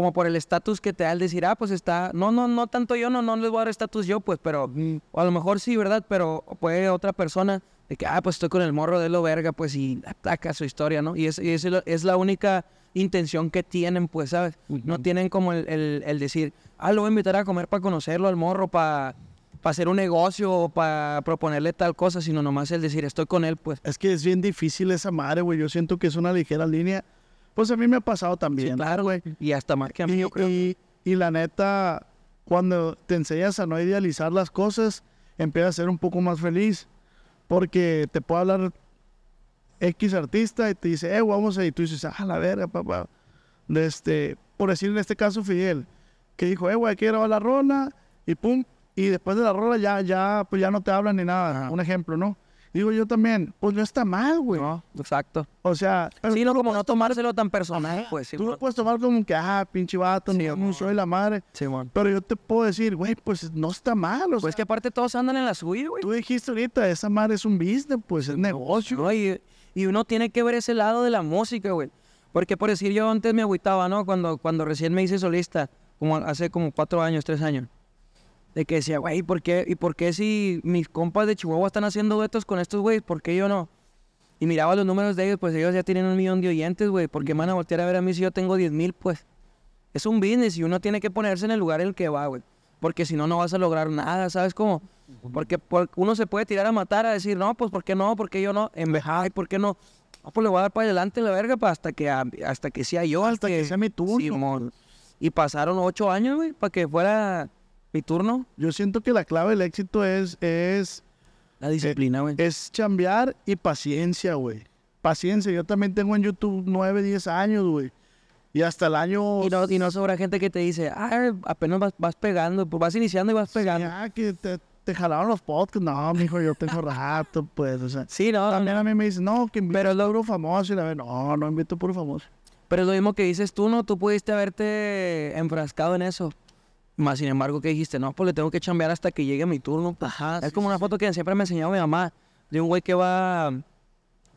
S3: como por el estatus que te da el decir, ah, pues está, no, no, no tanto yo, no, no les voy a dar estatus yo, pues, pero, o a lo mejor sí, ¿verdad? Pero puede otra persona de que, ah, pues estoy con el morro de lo verga, pues, y ataca su historia, ¿no? Y es, y es, la única intención que tienen, pues, ¿sabes? No tienen como el, el- el decir, ah, lo voy a invitar a comer para conocerlo al morro, para hacer un negocio o para proponerle tal cosa, sino nomás el decir, estoy con él, pues.
S2: Es que es bien difícil esa madre, güey. Yo siento que es una ligera línea. Pues a mí me ha pasado también.
S3: Sí, claro, güey. Y hasta más que a mí,
S2: Y,
S3: yo creo.
S2: y- y la neta, cuando te enseñas a no idealizar las cosas, empiezas a ser un poco más feliz. Porque te puede hablar X artista y te dice, eh, vamos a... Y tú dices, ah, la verga, papá. De este, por decir en este caso Fidel, que dijo, eh, güey, hay que grabar la rola y pum. Y después de la rola ya, ya, pues ya no te hablan ni nada. Un ejemplo, ¿no? Digo yo también, pues no está mal, güey.
S3: No, exacto.
S2: O sea, pero
S3: Sí, no, como no tomárselo tan personal, pues, sí,
S2: tú lo puedes tomar como que, ah, pinche vato,
S3: Sí,
S2: no,
S3: amor.
S2: soy la madre.
S3: Sí, mon.
S2: Pero yo te puedo decir, güey, pues no está mal. O
S3: Pues
S2: sea,
S3: que aparte todos andan en la suya, güey.
S2: tú dijiste ahorita, esa madre es un business, pues es negocio.
S3: No, y, y uno tiene que ver ese lado de la música, güey. Porque por decir, yo antes me agüitaba, ¿no? Cuando, cuando recién me hice solista, como hace como cuatro años, tres años. De que decía, güey, ¿por qué? ¿Y por qué si mis compas de Chihuahua están haciendo duetos con estos güeyes? ¿Por qué yo no? Y miraba los números de ellos, pues ellos ya tienen un millón de oyentes, güey. ¿Por qué me van a voltear a ver a mí si yo tengo 10 mil, pues? Es un business y uno tiene que ponerse en el lugar en el que va, güey. Porque si no, no vas a lograr nada, ¿sabes cómo? Porque por- uno se puede tirar a matar, a decir, no, pues ¿por qué no? ¿Por qué yo no? En vez, ay, ¿por qué no? No, pues le voy a dar para adelante la verga pa, hasta que, a- hasta que sea yo.
S2: Hasta que sea mi turno.
S3: Simón. Y pasaron ocho años, güey, para que fuera mi turno.
S2: Yo siento que la clave del éxito es, es,
S3: La disciplina, güey.
S2: es chambear y paciencia, güey. Paciencia. Yo también tengo en YouTube 9, 10 años, güey. Y hasta el año...
S3: y, no, y no sobra gente que te dice, ah, apenas vas, vas pegando, pues vas iniciando y vas pegando.
S2: Ya, que te, te jalaron los podcasts. No, mijo, yo tengo rato, pues, o sea...
S3: Sí, no,
S2: También
S3: no.
S2: a mí me dicen, no, que invito puro famoso. Y la vez, no, no invito puro famoso.
S3: Pero es lo mismo que dices tú, ¿no? Tú pudiste haberte enfrascado en eso. Más sin embargo, que dijiste, no, pues le tengo que chambear hasta que llegue mi turno. pues. es como una foto que siempre me enseñaba mi mamá de un güey que va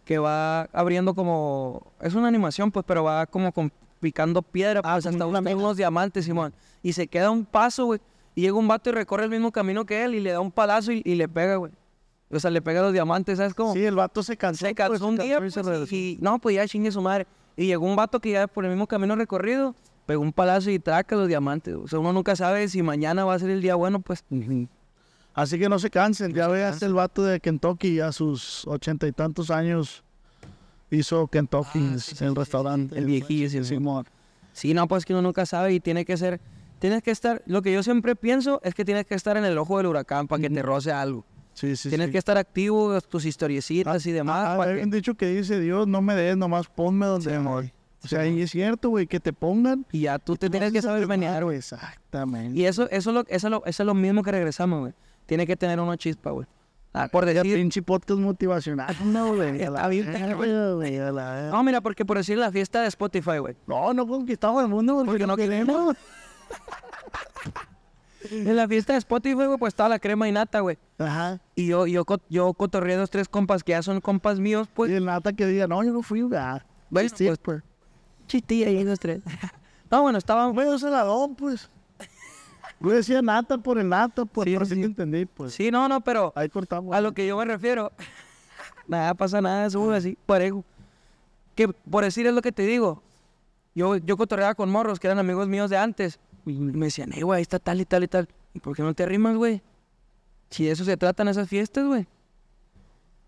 S3: que va abriendo como es una animación, pues, pero va como con, picando piedra, pues, hasta unos, unos diamantes, Simón. Y se queda un paso, güey. Y llega un vato y recorre el mismo camino que él y le da un palazo y, y le pega, güey. O sea, le pega los diamantes, ¿sabes cómo?
S2: Sí, el vato se cansó.
S3: Se cansó
S2: pues,
S3: un día
S2: cansó
S3: pues,
S2: regresó.
S3: y, y- no, pues ya chingue su madre. Y llegó un vato que ya por el mismo camino recorrido, pegó un palazo y traca los diamantes. O sea, uno nunca sabe si mañana va a ser el día bueno, pues.
S2: Así que no se cansen. Ya veas el vato de Kentucky a sus ochenta y tantos años hizo Kentucky
S3: Ah,
S2: en
S3: sí, sí,
S2: el
S3: sí,
S2: restaurante.
S3: el viejillo, sí,
S2: Simón.
S3: Sí, no, pues que uno nunca sabe y tiene que ser, tienes que estar, lo que yo siempre pienso es que tienes que estar en el ojo del huracán para que te roce algo.
S2: Sí, sí,
S3: tienes
S2: sí.
S3: que estar activo, tus historiecitas y demás.
S2: Ah,
S3: para que-
S2: dicho que dice Dios, no me des, nomás ponme donde voy. O sea, y es cierto, güey, que te pongan.
S3: y ya tú te
S2: tú
S3: tienes que saber
S2: el
S3: menear, güey.
S2: Exactamente.
S3: Y eso, eso, es lo, eso, es lo, eso es lo mismo que regresamos, güey. Tiene que tener una chispa, güey. Ah, por
S2: Ya
S3: decir,
S2: pinche podcast motivacional. No, güey. a
S3: Está bien,
S2: güey, a
S3: no, mira, porque por decir la fiesta de Spotify, güey.
S2: No, no conquistamos el mundo porque,
S3: Porque
S2: no queremos.
S3: En la fiesta de Spotify, güey, pues estaba la crema y nata, güey.
S2: Ajá.
S3: Y yo, yo, yo cotorreé dos, tres compas que ya son compas míos, pues.
S2: y el nata que diga, no, yo no fui a jugar.
S3: Bueno,
S2: Sí,
S3: pues,
S2: pues.
S3: Chitilla y dos, tres. No, bueno, estaban,
S2: Medio celadón, pues. Yo decía nata por el nata, pues
S3: Sí,
S2: por
S3: sí,
S2: te entendí, pues.
S3: Sí, no, no, pero
S2: Ahí cortamos.
S3: a lo que yo me refiero, nada pasa nada, somos así, parejo. Que por decir es lo que te digo. Yo, yo cotorreaba con morros que eran amigos míos de antes. Y me decían, hey, güey, ahí está tal y tal y tal. ¿Y por qué no te arrimas, güey? Si de eso se tratan esas fiestas, güey.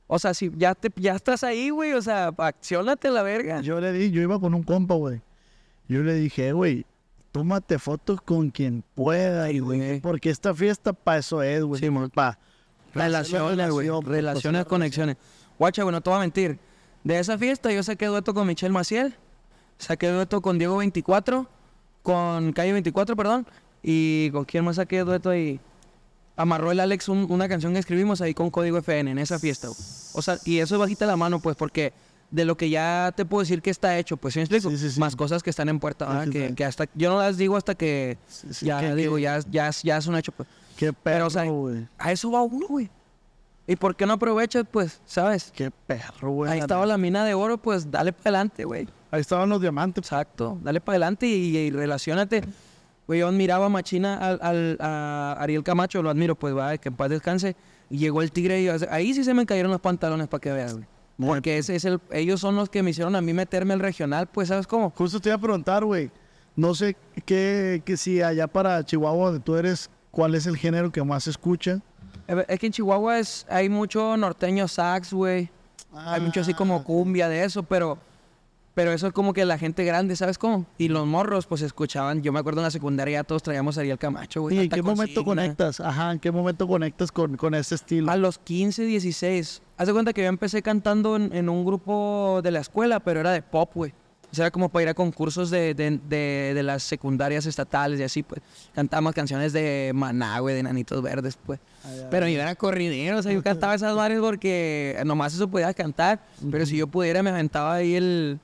S3: O sea, si ya, te, ya estás ahí, güey, o sea, accionate la verga.
S2: Yo le di, yo iba con un compa, güey. Yo le dije, "Eh, güey, tómate fotos con quien pueda,
S3: Ay,
S2: güey. Porque esta fiesta para eso es, güey.
S3: Sí,
S2: pa
S3: Relaciones, güey. Relaciones, conexiones. Guacha, güey, no te voy a mentir. De esa fiesta yo saqué dueto con Michelle Maciel. Saqué dueto con Diego 24. Con Calle 24, perdón. Y con quién más saqué dueto ahí. Amarró el Alex un- una canción que escribimos ahí con Código FN en esa fiesta. O sea, y eso es bajita la mano, pues, porque de lo que ya te puedo decir que está hecho, pues, ¿sí me explico?
S2: Sí, sí, sí.
S3: Más cosas que están en puerta, que, que hasta, yo no las digo hasta que ya
S2: que-
S3: digo,
S2: que-
S3: ya, ya, ya es un hecho, pues.
S2: Qué perro,
S3: Pero, o sea,
S2: güey.
S3: A eso va uno, güey. ¿Y por qué no aprovechas, pues, sabes?
S2: Qué perro, güey.
S3: Ahí estaba la mina de oro, pues dale para adelante, güey.
S2: Ahí estaban los diamantes.
S3: Exacto, dale para adelante y, y relacionate. Güey, yo admiraba machina al, al- a Ariel Camacho, lo admiro, pues, va, que en paz descanse. Y llegó el tigre y ahí sí se me cayeron los pantalones para que veas, güey. Porque ese es el, ellos son los que me hicieron a mí meterme al regional, pues, ¿sabes cómo?
S2: Justo te iba a preguntar, güey. No sé qué, que si allá para Chihuahua, donde tú eres, ¿cuál es el género que más se escucha?
S3: Es que en Chihuahua es, hay mucho norteño sax, güey. Hay mucho así
S2: Ah,
S3: como cumbia de eso, pero pero eso es como que la gente grande, ¿sabes cómo? Y los morros pues escuchaban, yo me acuerdo en la secundaria todos traíamos a Ariel Camacho, güey.
S2: ¿Y en qué momento conectas? Ajá, ¿en qué momento conectas con, con ese estilo?
S3: A los 15, 16. Haz de cuenta que yo empecé cantando en, en un grupo de la escuela, pero era de pop, güey. O sea, era como para ir a concursos de, de, de- de las secundarias estatales y así, pues. Cantábamos canciones de Maná, güey, de Nanitos Verdes, pues. Pero yo era corridero, o sea, yo cantaba esas varias porque nomás eso podía cantar. Pero si yo pudiera, me aventaba ahí el...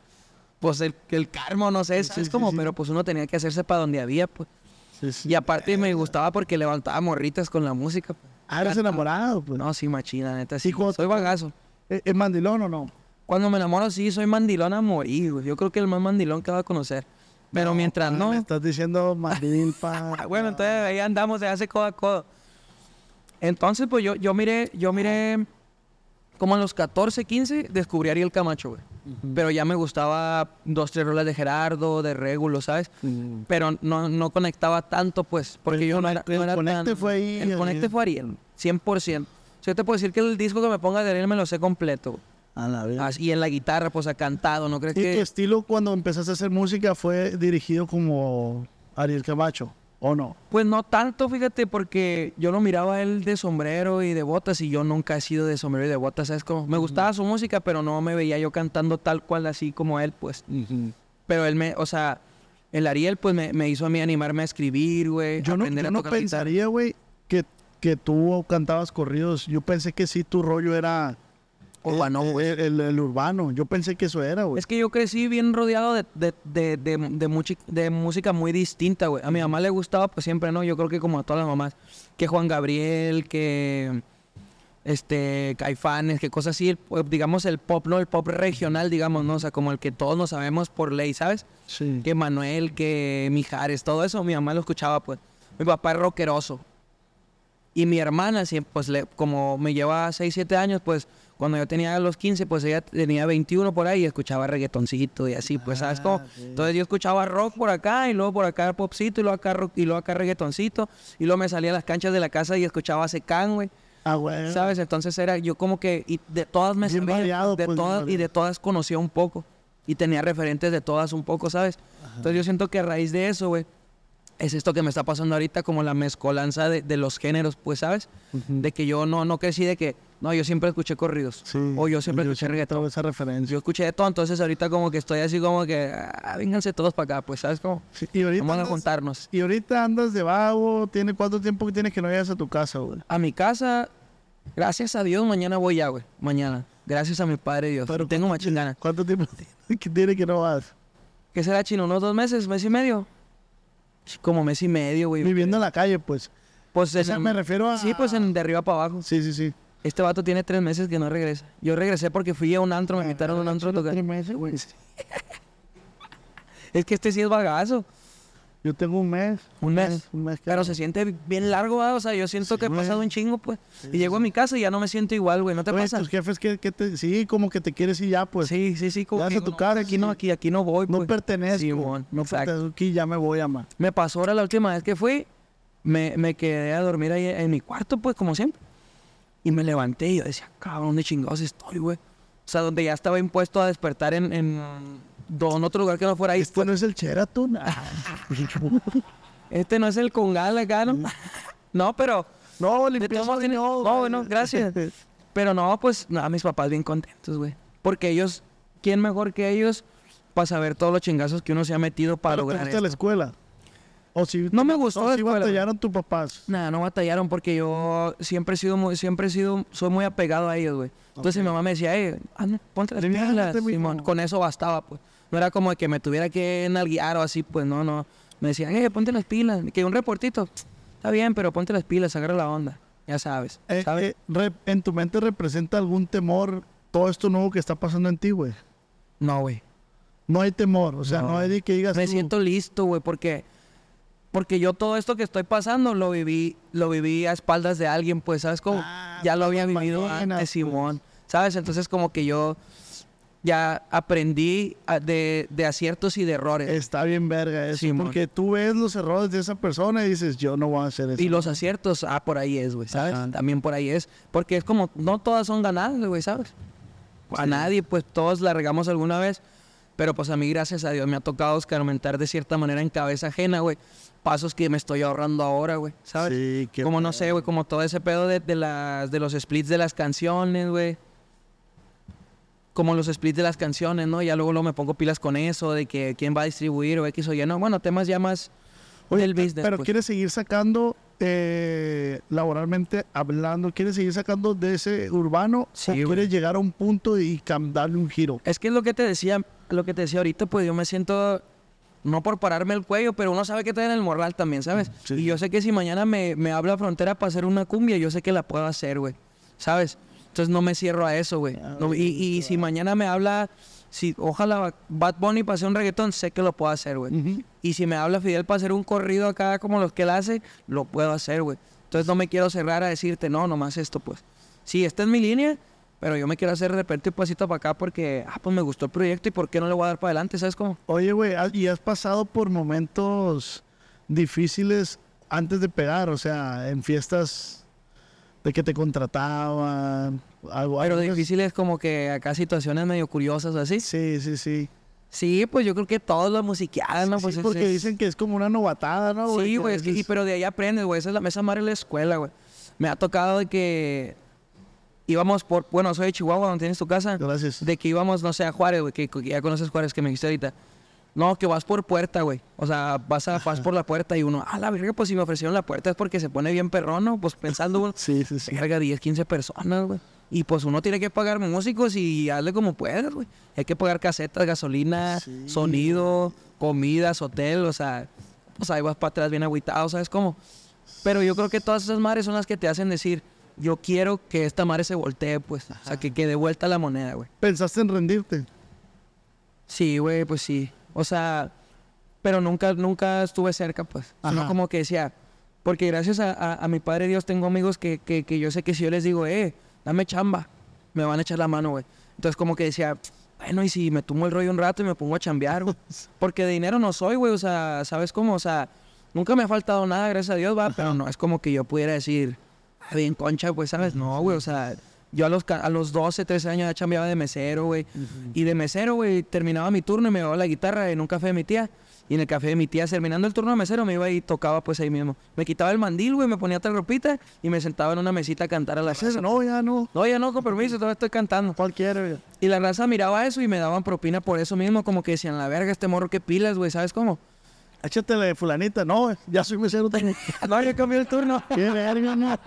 S3: Pues el, el karma, no sé,
S2: Sí,
S3: es como,
S2: sí.
S3: pero pues uno tenía que hacerse para donde había, pues. Y aparte me gustaba porque levantaba morritas con la música. pues.
S2: Ah, eres enamorado, pues.
S3: No, sí, machina, neta, sí.
S2: Cuando-
S3: Soy bagazo.
S2: ¿Es, mandilón o no?
S3: Cuando me enamoro, sí, soy mandilón a morir, güey. Yo creo que el más mandilón que va a conocer. Pero mientras no...
S2: Me estás diciendo mandil, pa.
S3: Bueno, entonces ahí andamos de hace codo a codo. Entonces, pues yo, yo miré, yo miré como a los 14, 15, descubrí a Ariel Camacho, güey. Pero ya me gustaba dos, tres rolas de Gerardo, de Régulo, ¿sabes? Pero no, no conectaba tanto, pues, porque
S2: El
S3: yo no era,
S2: conecte-
S3: no
S2: el
S3: era
S2: conecte
S3: tan-
S2: fue ahí,
S3: El conecte fue Ariel, 100%. O sea, yo te puedo decir que el disco que me ponga de Ariel me lo sé completo. güey.
S2: A la.
S3: Así, y en la guitarra, pues, ha cantado, ¿no crees
S2: ¿Y tu
S3: que...?
S2: estilo cuando empezaste a hacer música fue dirigido como Ariel Camacho? ¿O no?
S3: Pues no tanto, fíjate, porque yo lo miraba a él de sombrero y de botas y yo nunca he sido de sombrero y de botas, ¿sabes? Como me gustaba su música, pero no me veía yo cantando tal cual así como él, pues. Pero él me, o sea, el Ariel pues me, me hizo a mí animarme a escribir, güey,
S2: Yo no,
S3: aprender
S2: yo
S3: a
S2: no
S3: tocar
S2: pensaría, güey, que, que tú cantabas corridos. Yo pensé que sí, tu rollo era
S3: Urbano,
S2: el,
S3: güey.
S2: el- el- urbano. Yo pensé que eso era, güey.
S3: Es que yo crecí bien rodeado de, de, de, de, de muchi- de música muy distinta, güey. A mi mamá le gustaba, pues siempre, ¿no? Yo creo que como a todas las mamás. Que Juan Gabriel, que este Caifanes, que cosas así, el- pues, digamos el pop, ¿no? El pop regional, digamos, ¿no? O sea, como el que todos nos sabemos por ley, ¿sabes?
S2: Sí.
S3: Que Manuel, que Mijares, todo eso, mi mamá lo escuchaba, pues. Mi papá es rockeroso. Y mi hermana, pues, le- como me lleva 6, 7 años, pues, cuando yo tenía los 15, pues ella tenía 21 por ahí y escuchaba reggaetoncito y así, pues, ¿sabes cómo? Entonces yo escuchaba rock por acá y luego por acá popcito y luego acá, rock, y luego acá reggaetoncito y luego me salía a las canchas de la casa y escuchaba Secán, güey.
S2: Ah, güey.
S3: ¿Sabes? Entonces era yo como que y de todas me sabía,
S2: variado,
S3: de
S2: pues,
S3: todas y de todas conocía un poco y tenía referentes de todas un poco, ¿sabes? Entonces yo siento que a raíz de eso, güey, es esto que me está pasando ahorita como la mezcolanza de, de los géneros, pues, ¿sabes? De que yo no no crecí de que no, yo siempre escuché corridos
S2: Sí.
S3: o yo siempre escuché
S2: tengo
S3: reggaetón.
S2: esa referencia.
S3: Yo escuché de todo, entonces ahorita como que estoy así como que ah, vénganse todos para acá, pues, ¿sabes cómo?
S2: Sí, y, ahorita
S3: Vamos a juntarnos.
S2: y ahorita andas de vago. ¿Tiene cuánto tiempo que tienes que no llegas a tu casa, güey?
S3: A mi casa, gracias a Dios, mañana voy ya, güey. Mañana. Gracias a mi padre Dios.
S2: Pero
S3: Tengo
S2: ¿cuánto
S3: más chingana.
S2: ¿Cuánto tiempo tiene que, tiene que no vas?
S3: ¿Qué será chino? ¿Unos dos meses? ¿Mes y medio? Como mes y medio, güey.
S2: Viviendo en la calle, pues.
S3: Pues
S2: O sea, me refiero a...
S3: Sí, pues en de arriba para abajo.
S2: Sí, sí, sí.
S3: Este vato tiene tres meses que no regresa. Yo regresé porque fui a un antro, me invitaron a un antro a tocar.
S2: Tres meses, güey.
S3: Es que este sí es bagazo.
S2: Yo tengo un mes.
S3: Un mes.
S2: Un mes. que
S3: Pero se siente bien largo, ¿va? o sea, yo siento que he pasado un chingo, pues. y llego a mi casa y ya no me siento igual, güey, ¿no te
S2: Oye,
S3: pasa?
S2: tus jefes que, que te... Sí, como que te quieres ir ya, pues.
S3: sí, sí, sí. Como
S2: Ya
S3: que
S2: tu
S3: no,
S2: cara,
S3: Aquí no,
S2: sí.
S3: aquí, aquí no voy,
S2: No
S3: pues.
S2: pertenezco.
S3: Simón,
S2: no
S3: exacto.
S2: pertenezco aquí, ya me voy a más.
S3: Me pasó ahora la última vez que fui, me, me quedé a dormir ahí en mi cuarto, pues, como siempre. Y me levanté y yo decía, cabrón, ¿dónde chingados estoy, güey? O sea, donde ya estaba impuesto a despertar en, en, otro lugar que no fuera ahí.
S2: Este no es el Sheraton. Ah.
S3: Este no es el Congal acá, ¿no? no, pero...
S2: no, limpiamos
S3: tiene-
S2: no,
S3: No, bueno, gracias. Pero no, pues, nada, mis papás bien contentos, güey. Porque ellos, ¿quién mejor que ellos para saber todos los chingazos que uno se ha metido para
S2: ¿Pero te
S3: lograr
S2: la
S3: esto?
S2: escuela? ¿O si,
S3: No me gustó
S2: o si batallaron tus papás?
S3: Nada, no batallaron porque yo siempre he sido muy, siempre he sido, soy muy apegado a ellos, güey. Entonces mi mamá me decía, eh, anda, ponte las pilas,
S2: mijo.
S3: Simón. Con eso bastaba, pues. No era como que me tuviera que nalguear o así, pues, no, no. Me decían, eh, ponte las pilas. Que un reportito, está bien, pero ponte las pilas, agarra la onda. Ya sabes,
S2: Eh,
S3: ¿sabes?
S2: eh, ¿En tu mente representa algún temor todo esto nuevo que está pasando en ti, güey?
S3: no, güey.
S2: No hay temor, o sea, no,
S3: No.
S2: hay de que digas
S3: Me
S2: tú,
S3: siento listo, güey, porque porque yo todo esto que estoy pasando lo viví lo viví a espaldas de alguien, pues, ¿sabes cómo?
S2: Ah,
S3: ya lo había vivido antes,
S2: pues.
S3: Simón. ¿Sabes? Entonces como que yo ya aprendí de, de aciertos y de errores.
S2: Está bien verga eso,
S3: Simón.
S2: porque tú ves los errores de esa persona y dices, yo no voy a hacer eso.
S3: Y los aciertos, ah, por ahí es, güey, ¿sabes?
S2: Ajá.
S3: También por ahí es. Porque es como, no todas son ganadas, güey, ¿sabes? A nadie, pues todos la regamos alguna vez. Pero pues a mí, gracias a Dios, me ha tocado escarmentar de cierta manera en cabeza ajena, güey. Pasos que me estoy ahorrando ahora, güey, ¿sabes?
S2: Sí, qué
S3: como no sé, güey, como todo ese pedo de, de las, de los splits de las canciones, güey. Como los splits de las canciones, ¿no? Ya luego, luego me pongo pilas con eso, de que quién va a distribuir o X o Y. No, bueno, temas ya más
S2: Oye,
S3: del
S2: pe-
S3: business.
S2: pero
S3: pues.
S2: quieres seguir sacando, eh, laboralmente hablando, quieres seguir sacando de ese urbano
S3: Sí,
S2: o
S3: güey.
S2: quieres llegar a un punto y darle un giro.
S3: Es que es lo que te decía, lo que te decía ahorita, pues yo me siento, no por pararme el cuello, pero uno sabe que está en el morral también, ¿sabes?
S2: Sí.
S3: Y yo sé que si mañana me, me habla Frontera para hacer una cumbia, yo sé que la puedo hacer, güey, ¿sabes? Entonces no me cierro a eso, güey.
S2: Ah,
S3: No, y, y si mañana me habla, si ojalá Bad Bunny para hacer un reggaetón, sé que lo puedo hacer, güey. Y si me habla Fidel para hacer un corrido acá como los que él hace, lo puedo hacer, güey. Entonces no me quiero cerrar a decirte, no, nomás esto, pues. Sí, esta es mi línea, pero yo me quiero hacer de repente un pasito para acá porque, ah, pues me gustó el proyecto y por qué no le voy a dar para adelante, ¿sabes cómo?
S2: Oye, güey, ¿has- ¿y has pasado por momentos difíciles antes de pegar? O sea, en fiestas de que te contrataban, algo
S3: Pero
S2: algo-
S3: difícil es como que acá situaciones medio curiosas o así.
S2: Sí, sí, sí.
S3: Sí, pues yo creo que todos lo musiqueaban, ¿no?
S2: Sí,
S3: Pues es-
S2: porque
S3: es-
S2: dicen que es como una novatada, ¿no, güey?
S3: Sí, güey,
S2: veces-
S3: pero de ahí aprendes, güey. Esa es la esa madre es la escuela, güey. Me ha tocado de que íbamos por, bueno, soy de Chihuahua, donde tienes tu casa.
S2: Gracias.
S3: De que íbamos, no sé, a Juárez, güey, que, que ya conoces Juárez, que me dijiste ahorita. No, que vas por puerta, güey. O sea, vas, a, vas por la puerta y uno, ah, la verga, pues si me ofrecieron la puerta es porque se pone bien perrón, ¿no? Pues pensando, güey,
S2: Sí, sí, sí.
S3: verga, 10, 15 personas, güey. Y pues uno tiene que pagar músicos y hazle como puedas, güey. Hay que pagar casetas, gasolina,
S2: Sí.
S3: sonido, comidas, hotel, o sea, pues ahí vas para atrás bien agüitado, ¿sabes cómo? Pero yo creo que todas esas madres son las que te hacen decir, yo quiero que esta madre se voltee, pues. O sea, que quede vuelta la moneda, güey.
S2: ¿Pensaste en rendirte?
S3: Sí, güey, pues sí. O sea, pero nunca, nunca estuve cerca, pues. Sino
S2: Ajá.
S3: como que decía, porque gracias a, a- a mi padre Dios tengo amigos que, que, que yo sé que si yo les digo, eh, dame chamba, me van a echar la mano, güey. Entonces como que decía, bueno, y si me tomo el rollo un rato y me pongo a chambear, güey. Porque de dinero no soy, güey. O sea, ¿sabes cómo? O sea, nunca me ha faltado nada, gracias a Dios, va. Pero no es como que yo pudiera decir, "Ah, bien concha, pues, ¿sabes? No, güey. O sea, yo a los, a los 12, 13 años ya chambeaba de mesero, güey. Y de mesero, güey, terminaba mi turno y me llevaba la guitarra en un café de mi tía. Y en el café de mi tía, terminando el turno de mesero, me iba y tocaba pues ahí mismo. Me quitaba el mandil, güey, me ponía otra ropita y me sentaba en una mesita a cantar a la raza.
S2: No, ya no.
S3: No, ya no, con permiso, todavía estoy cantando.
S2: Cualquiera, güey.
S3: Y la raza miraba eso y me daban propina por eso mismo, como que decían, la verga, este morro, qué pilas, güey, ¿sabes cómo?
S2: Échatele fulanita. No, ya soy mesero también.
S3: no, ya cambió el turno.
S2: Qué verga, no.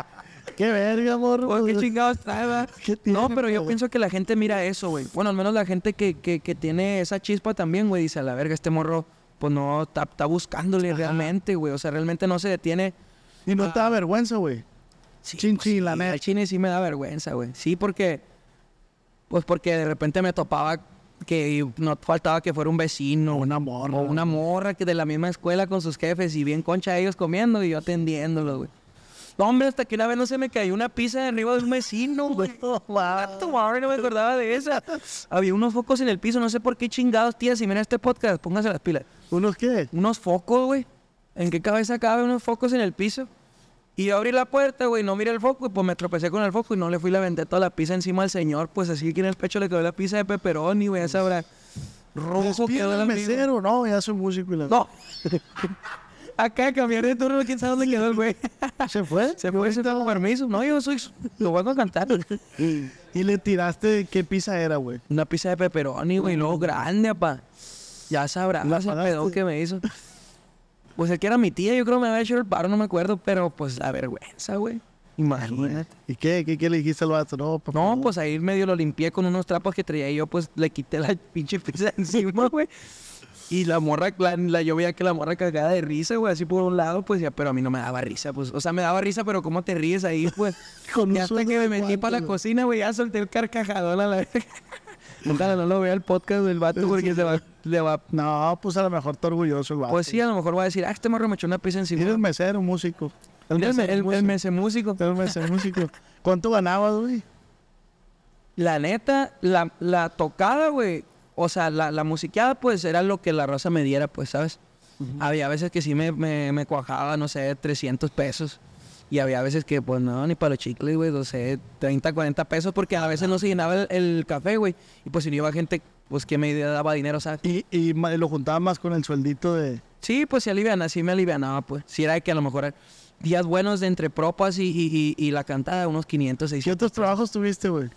S2: Qué verga, morro.
S3: Pues, ¿Qué chingados trae?
S2: ¿Qué tiene,
S3: No, pero yo
S2: güey?
S3: pienso que la gente mira eso, güey. Bueno, al menos la gente que, que, que tiene esa chispa también, güey, dice, a la verga, este morro, pues no, está buscándole realmente, güey. O sea, realmente no se detiene.
S2: Y no te da vergüenza, güey.
S3: Sí,
S2: Chin,
S3: pues,
S2: chin, la neta.
S3: Al chile sí me da vergüenza, güey. Sí, porque, pues porque de repente me topaba que no faltaba que fuera un vecino.
S2: Una morra.
S3: O una morra que de la misma escuela con sus jefes y bien concha ellos comiendo y yo atendiéndolos, güey. No, hombre, hasta que una vez no se me cayó una pizza de arriba de un vecino, güey. Vato, madre, no me acordaba de esa. Había unos focos en el piso, no sé por qué chingados, tía, si mira este podcast, póngase las pilas.
S2: ¿Unos qué?
S3: Unos focos, güey. ¿En qué cabeza cabe unos focos en el piso? Y yo abrí la puerta, güey, no miré el foco y pues me tropecé con el foco y no le fui y le aventé toda la pizza encima al señor. Pues así que en el pecho le quedó la pizza de pepperoni, güey, esa hora. Rojo quedó
S2: el
S3: la
S2: mesero, no, ya soy músico y la...
S3: No. Acá cambiar de turno, quién sabe dónde quedó el güey.
S2: ¿Se fue?
S3: Se fue, se tuvo permiso. No, yo soy. Lo voy a cantar.
S2: Y le tiraste, ¿qué pizza era, güey?
S3: Una pizza de pepperoni, güey, luego grande, apa. Ya sabrás
S2: ¿La pagaste?
S3: pedo que me hizo. Pues el que era mi tía, yo creo que me había hecho el paro, no me acuerdo, pero pues la vergüenza, güey. Imagínate.
S2: ¿Y qué? ¿Qué, qué le dijiste al vato? No, papá,
S3: No, pues ahí medio lo limpié con unos trapos que traía y yo, pues le quité la pinche pizza encima, güey. Y la morra, la, la- yo veía que la morra cagada de risa, güey, así por un lado, pues ya, pero a mí no me daba risa, pues, o sea, me daba risa, pero ¿cómo te ríes ahí, pues?
S2: Con
S3: y hasta que me metí para la cocina, güey, ya solté el carcajadón a la vez. Nunca no lo vea el podcast del vato porque se va, le va.
S2: No, pues a lo mejor está orgulloso el vato.
S3: Pues sí, a lo mejor va a decir, ah, este morro me echó una pizza encima.
S2: Eres mesero, músico.
S3: El, el, el,
S2: músico.
S3: mese músico.
S2: Eres mesero, músico. ¿Cuánto ganabas, güey?
S3: La neta, la, la tocada, güey, o sea, la, la musiqueada, pues era lo que la raza me diera, pues, ¿sabes? Había veces que sí me, me, me cuajaba, no sé, 300 pesos. Y había veces que, pues, no, ni para los chicles, güey, no sé, 30, 40 pesos, porque a veces no se llenaba el, el café, güey. Y pues si no iba gente, pues, que me daba dinero, ¿sabes?
S2: Y, y lo juntaba más con el sueldito de...
S3: Sí, pues sí aliviana, sí me alivianaba, pues. Sí era que a lo mejor días buenos de entre propas y, y, y, y la cantada, unos 500,
S2: ¿Qué
S3: 600.
S2: otros trabajos tuviste, güey?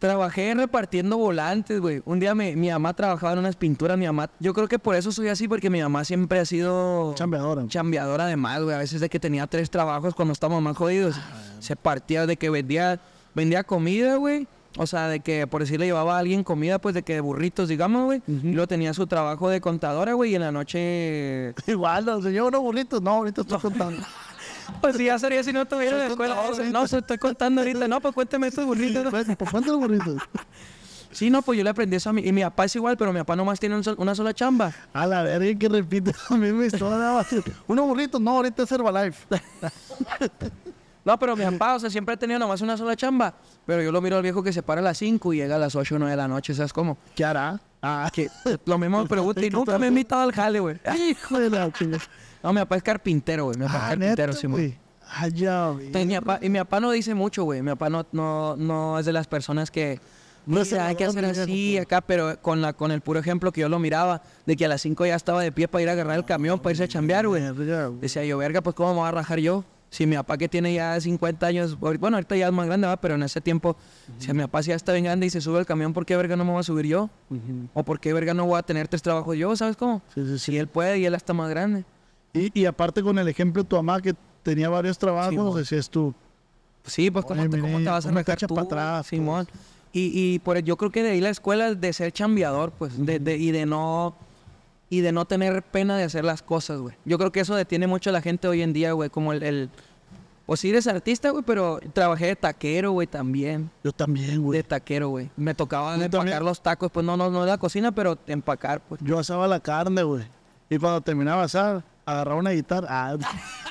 S3: Trabajé repartiendo volantes, güey. Un día mi, mi mamá trabajaba en unas pinturas, mi mamá... Yo creo que por eso soy así, porque mi mamá siempre ha sido...
S2: Chambeadora.
S3: Chambeadora además, güey. A veces de que tenía tres trabajos cuando estábamos más jodidos. Se partía de que vendía, vendía comida, güey. O sea, de que por decirle llevaba a alguien comida, pues de que de burritos, digamos, güey. Y luego tenía su trabajo de contadora, güey. Y en la noche...
S2: Igual, no, señor, unos burritos. No, ahorita estoy contando.
S3: Pues sí, ya sería si no estuviera en la escuela.
S2: ahorita.
S3: No, se estoy contando ahorita. No, pues cuénteme estos burritos.
S2: Pues, ¿Por cuántos burritos?
S3: Sí, no, pues yo le aprendí eso a mi... Y mi papá es igual, pero mi papá nomás tiene un sol- una sola chamba.
S2: A la verga que repite la misma historia. Unos burritos, no, ahorita es Herbalife.
S3: No, pero mi papá, o sea, siempre ha tenido nomás una sola chamba. Pero yo lo miro al viejo que se para a las 5 y llega a las 8 o 9 de la noche, ¿sabes cómo?
S2: ¿Qué hará? Ah,
S3: Que lo mismo me pregunta y nunca me ha invitado al jale, güey.
S2: Hijo de la chingada.
S3: No, mi papá es carpintero, güey. Mi papá
S2: Ah,
S3: es carpintero,
S2: neta,
S3: sí,
S2: güey. Ah, ya, güey.
S3: Y mi papá, y mi papá no dice mucho, güey. Mi papá no, no, no es de las personas que...
S2: No es
S3: hay que hacer así acá, pero con, la, con el puro ejemplo que yo lo miraba, de que a las 5 ya estaba de pie para ir a agarrar el camión, para irse a chambear, güey. Decía yo, verga, pues ¿cómo me voy a rajar yo? Si mi papá que tiene ya 50 años, bueno, ahorita ya es más grande, ¿va? pero en ese tiempo, si mi papá ya está bien grande y se sube al camión, ¿por qué verga no me voy a subir yo? ¿O por qué verga no voy a tener tres trabajos yo? ¿Sabes cómo?
S2: Sí, sí, sí.
S3: Si él puede y él está más grande.
S2: Y, y aparte con el ejemplo de tu mamá que tenía varios trabajos,
S3: Simón.
S2: decías tú,
S3: Sí, pues ¿cómo, te, cómo te vas a
S2: una
S3: rajar
S2: cacha
S3: tú,
S2: pa' atrás,
S3: Simón? Y, y por yo creo que de ahí la escuela es de ser chambeador, pues, de, de- y de no y de no tener pena de hacer las cosas, güey. Yo creo que eso detiene mucho a la gente hoy en día, güey, como el, el pues sí eres artista, güey, pero trabajé de taquero, güey, también.
S2: yo también,
S3: De
S2: güey.
S3: taquero, güey. Me tocaba
S2: Yo
S3: empacar
S2: también.
S3: los tacos, pues no, no, no de la cocina, pero empacar, pues.
S2: Yo asaba la carne, güey. Y cuando terminaba de asar, agarraba una guitarra. Ah.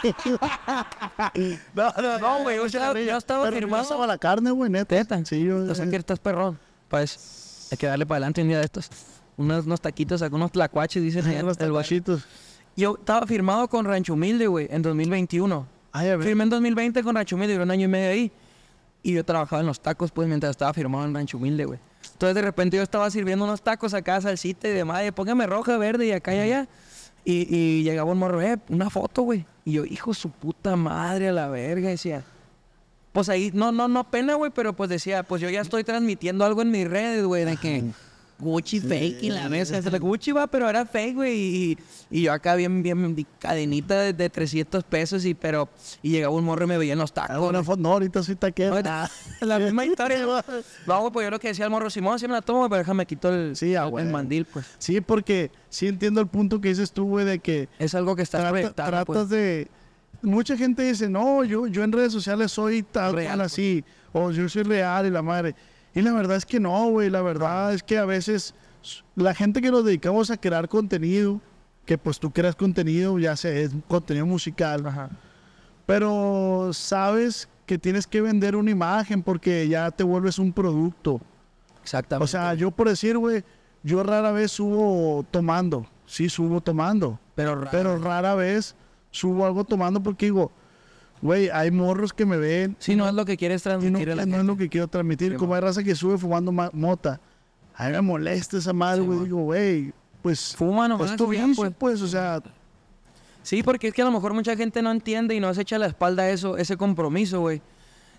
S2: no, no,
S3: No, güey, yo estaba- yo estaba firmado.
S2: la carne, güey, neta.
S3: Teta.
S2: Sí, yo...
S3: O sea que estás perrón. Pues hay que darle para adelante un día de estos. Unos, unos taquitos, algunos tlacuaches, dicen allá, guachito.
S2: tacuachitos.
S3: Yo estaba firmado con Rancho Humilde, güey, en 2021.
S2: Ay, a ver.
S3: Firmé en 2020 con Rancho Humilde, duré un año y medio ahí. Y yo trabajaba en los tacos, pues, mientras estaba firmado en Rancho Humilde, güey. Entonces, de repente, yo estaba sirviendo unos tacos acá, salsita y demás. Y póngame roja, verde y acá y allá. Y, y llegaba un morro, eh, una foto, güey. Y yo, hijo, su puta madre, a la verga, decía. Pues ahí, no, no, no pena, güey, pero pues decía, pues yo ya estoy transmitiendo algo en mis redes, güey, de que Gucci fake y la mesa. La Gucci va, pero era fake, güey. Y, y yo acá bien, bien, cadenita de, de 300 pesos y, pero, y llegaba un morro y me veía en los tacos.
S2: Foto. No, ahorita soy taquero.
S3: Ahorita, La misma historia. No, pues yo lo que decía el morro, Simón, sí me la tomo, güey, pero déjame quito el,
S2: Sí, ah,
S3: el mandil, pues.
S2: Sí, porque sí entiendo el punto que dices tú, güey, de que
S3: Es algo que está
S2: trata-
S3: proyectado,
S2: tratas
S3: pues.
S2: de... Mucha gente dice, no, yo, yo en redes sociales soy tal
S3: Real, pues.
S2: así, o yo soy real y la madre. Y la verdad es que no, güey. La verdad es que a veces la gente que nos dedicamos a crear contenido, que pues tú creas contenido, ya sea es contenido musical,
S3: Ajá.
S2: pero sabes que tienes que vender una imagen porque ya te vuelves un producto.
S3: Exactamente.
S2: O sea, yo por decir, güey, yo rara vez subo tomando. Sí, subo tomando.
S3: pero, raro.
S2: Pero rara vez subo algo tomando porque digo, güey, hay morros que me ven
S3: si no es lo que quieres
S2: no,
S3: transmitir a la
S2: no es lo que quiero transmitir.
S3: Sí,
S2: Como
S3: mo.
S2: hay raza que sube fumando ma- mota. A mí me molesta esa madre,
S3: Sí,
S2: güey.
S3: mo.
S2: digo, güey, pues...
S3: Fuma nomás,
S2: es tu
S3: ya,
S2: vicio,
S3: pues.
S2: pues, o sea...
S3: Sí, porque es que a lo mejor mucha gente no entiende y no se echa a la espalda eso, ese compromiso, güey.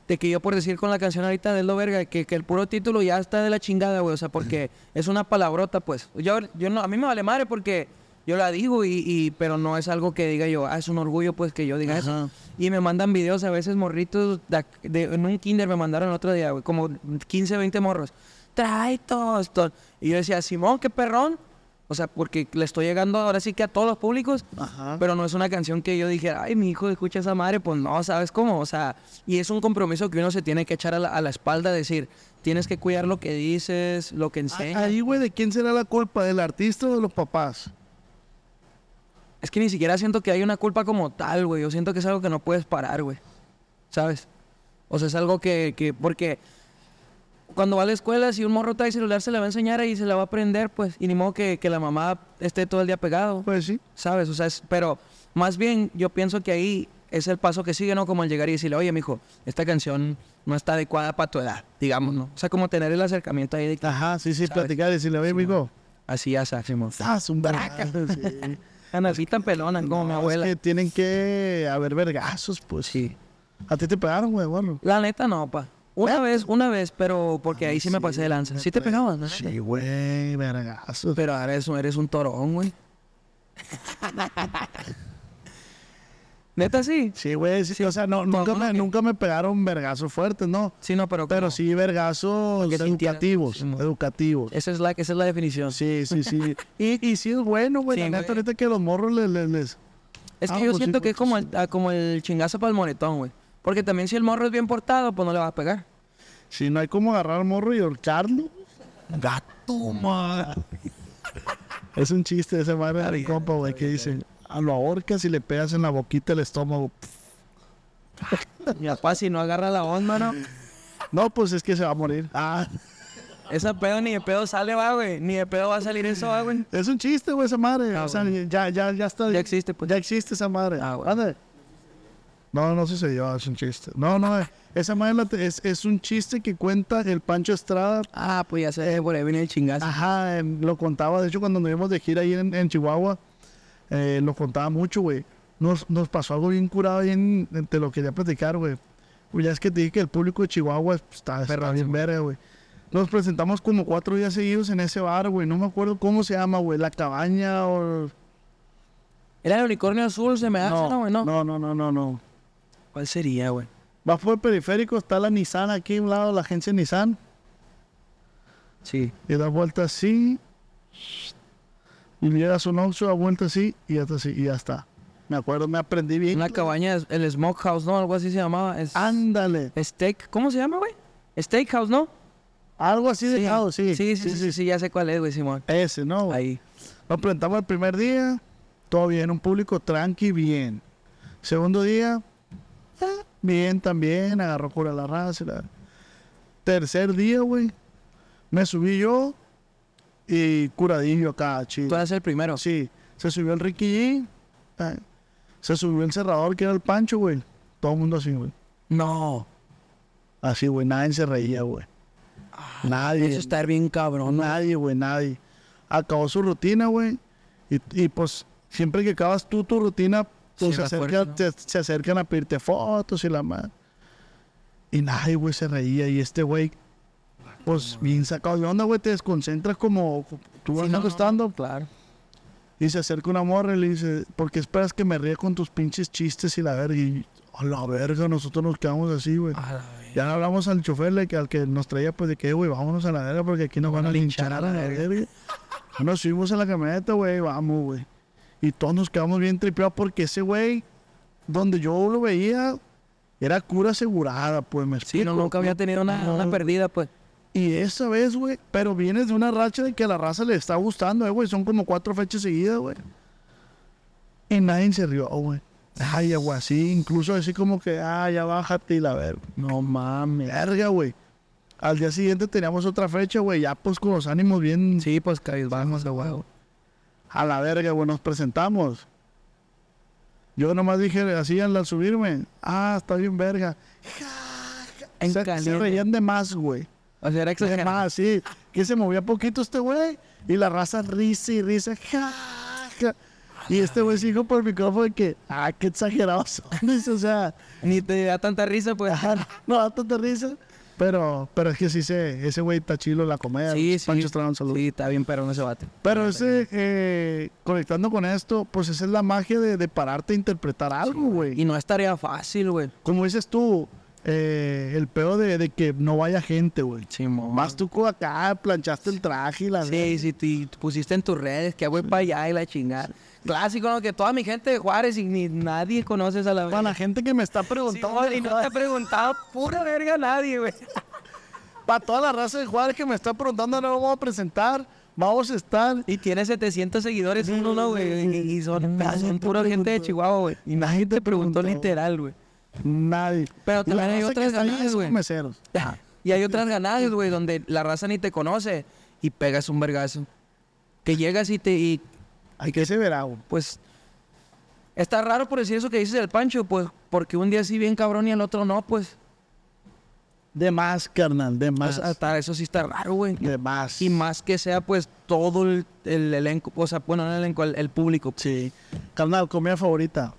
S3: De que yo por decir con la canción ahorita de lo verga, que, que el puro título ya está de la chingada, güey. O sea, porque es una palabrota, pues. Yo, yo no, a mí me vale madre porque yo la digo y, y- pero no es algo que diga yo, ah, es un orgullo pues que yo diga eso. Y me mandan videos a veces morritos de, ac- de- en un kinder me mandaron el otro día, güey, como 15, 20 morros. Trae todo esto. Y yo decía, Simón, qué perrón. O sea, porque le estoy llegando ahora sí que a todos los públicos.
S2: Ajá.
S3: Pero no es una canción que yo dijera, ay, mi hijo escucha esa madre, pues no, ¿sabes cómo? O sea, y es un compromiso que uno se tiene que echar a la, a la espalda, decir, tienes que cuidar lo que dices, lo que enseñas.
S2: Ahí, güey, ¿de quién será la culpa? ¿Del artista o de los papás?
S3: Es que ni siquiera siento que hay una culpa como tal, güey. Yo siento que es algo que no puedes parar, güey. ¿Sabes? O sea, es algo que, que, porque cuando va a la escuela, si un morro trae celular, se le va a enseñar y se la va a aprender, pues, y ni modo que, que la mamá esté todo el día pegado.
S2: Pues sí.
S3: ¿sabes? O sea, es- pero más bien yo pienso que ahí es el paso que sigue, ¿no? Como el llegar y decirle, oye, mijo, esta canción no está adecuada para tu edad, digamos, ¿no? O sea, como tener el acercamiento ahí de que
S2: Ajá, sí, sí,
S3: ¿Sabes?
S2: platicar y decirle, oye, amigo,
S3: así ya sáximo.
S2: estás un braca. Sí.
S3: Ana, así tan pelona como mi abuela.
S2: Es que tienen que haber vergazos, pues.
S3: Sí.
S2: A ti te pegaron, güey, bueno.
S3: La neta no, pa. Una vez, una vez, pero porque ahí sí me pasé de lanza. Sí te pegabas, ¿no?
S2: Sí, güey, vergazos.
S3: Pero ahora eres, eres un torón, güey. Neta sí.
S2: Sí, güey, sí, o sea, no, nunca, me, nunca me pegaron vergazos fuertes, ¿no?
S3: Sí, no, pero
S2: Pero sí vergazos educativos,
S3: Sí,
S2: educativos.
S3: Esa es la, esa es la definición.
S2: Sí, sí, sí. y, y sí es bueno, güey,
S3: Sí,
S2: la neta,
S3: güey.
S2: ahorita que los morros les... les, les-
S3: Es que
S2: Ah,
S3: yo
S2: pues sí,
S3: siento que
S2: pues
S3: es como el, ah, como el chingazo para el moretón, güey. Porque también si el morro es bien portado, pues no le vas a pegar.
S2: Si no hay como agarrar al morro y ahorcarlo. Gato, man. es un chiste ese madre de mi compa, güey, que dice, a lo ahorcas y le pegas en la boquita el estómago.
S3: Mi papá si no agarra la onda, ¿no?
S2: No, pues es que se va a morir. Ah,
S3: Esa pedo ni de pedo sale, va, güey. Ni de pedo va a salir eso, va, güey.
S2: es un chiste, güey, esa madre.
S3: Ah,
S2: o sea,
S3: bueno.
S2: ya, ya, ya está.
S3: Ya existe, pues.
S2: Ya existe esa madre.
S3: Ah.
S2: Ande. No, no sucedió, es un chiste. No, no, eh, esa madre es, es un chiste que cuenta el Pancho Estrada.
S3: Ah, pues ya sé, por ahí viene el chingazo.
S2: Ajá, lo contaba, de hecho, cuando nos íbamos de gira ahí en, en Chihuahua, eh, lo contaba mucho, güey. Nos, nos pasó algo bien curado, bien, te lo quería platicar, güey. Pues ya es que te dije que el público de Chihuahua está, está bien verga, güey. Nos presentamos como cuatro días seguidos en ese bar, güey. No me acuerdo cómo se llama, güey. La cabaña o...
S3: Era el unicornio azul, se me hace, ¿no, güey? No.
S2: no, no, no, no, no.
S3: ¿Cuál sería, güey?
S2: Va por el periférico, está la Nissan aquí a un lado, la agencia Nissan.
S3: Sí.
S2: Y da vuelta así. Y llegas a un Oxxo, da vuelta así y ya está así, y ya está. Me acuerdo, me aprendí bien.
S3: Una cabaña, el Smokehouse, ¿no? Algo así se llamaba. Es...
S2: Ándale.
S3: Steak, ¿cómo se llama, güey? Steakhouse, ¿no?
S2: Algo así de lado, sí.
S3: Sí, sí, sí, sí, ya sé cuál es, güey, Simón.
S2: Ese, ¿no?
S3: Ahí.
S2: Nos presentamos el primer día, todo bien, un público tranqui, bien. Segundo día, eh, bien también, agarró cura la raza. la- Tercer día, güey, me subí yo y curadillo acá, chido.
S3: Tú eres el primero.
S2: Sí, se subió el Ricky G, eh, se subió el cerrador que era el Pancho, güey. Todo el mundo así, güey.
S3: No.
S2: Así, güey, nadie se reía, güey. Nadie.
S3: Eso está bien cabrón, ¿no?
S2: Nadie, güey, nadie. Acabó su rutina, güey. Y, y, pues, siempre que acabas tú tu rutina, pues se, se acercan a pedirte fotos y la madre. Y nadie, güey, se reía. Y este güey, pues, bien sacado de onda, güey, te desconcentras como tú
S3: Sí,
S2: vas
S3: no,
S2: estando.
S3: Claro.
S2: Y se acerca una morra y le dice, ¿por qué esperas que me ría con tus pinches chistes y la verga? Y a la verga, nosotros nos quedamos así, güey. Ya le hablamos al chofer, le- que al que nos traía, pues de que, güey, vámonos a la verga porque aquí nos van a linchar a la verga. Nos subimos a la camioneta, güey, vamos, güey. Y todos nos quedamos bien tripeados porque ese güey, donde yo lo veía, era cura asegurada, pues me
S3: Sí, no,
S2: explico.
S3: nunca había tenido una, una perdida, pues.
S2: Y esa vez, güey, pero vienes de una racha de que a la raza le está gustando, eh, güey. Son como cuatro fechas seguidas, güey. Y nadie se rió, güey. Ay, güey, así, incluso así como que, ah, ya bájate y la verga.
S3: No mames.
S2: Verga, güey. Al día siguiente teníamos otra fecha, güey, ya pues con los ánimos bien
S3: Sí, pues cabizbajos de huevo.
S2: a la verga, güey, nos presentamos. Yo nomás dije así al subirme, ah, está bien verga.
S3: En
S2: Se, reían de más, güey.
S3: O sea, era exagerado.
S2: más, sí. Que se movía poquito este güey. Y la raza risa y risa. ja, ja. Y este güey se dijo por el micrófono que, ah, qué exagerados o sea,
S3: Ni te da tanta risa, pues.
S2: ajá, no da tanta risa. Pero, pero es que sí, se, ese güey está chilo en la comedia.
S3: Sí, sí.
S2: Pancho Estrada, un saludo.
S3: Sí, está bien perrón ese bate.
S2: Pero ese, eh, conectando con esto, pues esa es la magia de, de pararte a interpretar algo, güey.
S3: Y no es tarea fácil, güey.
S2: Como dices tú, eh, el peor de, de que no vaya gente, güey.
S3: Sí.
S2: Más tú acá, planchaste el traje y la
S3: Sí, sí, te pusiste en tus redes que voy para allá y la chingada. Clásico, ¿no? Que toda mi gente de Juárez y ni nadie conoces a la
S2: Para la gente que me está preguntando,
S3: y no te ha preguntado pura verga nadie, güey.
S2: para toda la raza de Juárez que me está preguntando, no vamos a presentar, vamos a estar.
S3: Y tiene 700 seguidores uno, ¿no, güey? Y, son, son pura gente de. Chihuahua, güey.
S2: Y nadie te
S3: preguntó. literal, güey.
S2: Nadie.
S3: Pero también hay otras ganadas, güey.
S2: meseros.
S3: Y hay otras ganadas, güey, donde la raza ni te conoce y pegas un vergazo. Que llegas y te... Y,
S2: Hay que se verá, güey.
S3: pues... Está raro por decir eso que dices del Pancho, pues, porque un día sí bien cabrón y el otro no, pues.
S2: De más, carnal, de más.
S3: sea, está- eso sí está raro, güey.
S2: de más.
S3: Y más que sea, pues, todo el, el elenco, o sea, bueno, no el elenco, el, el público.
S2: Sí. Carnal, comida favorita.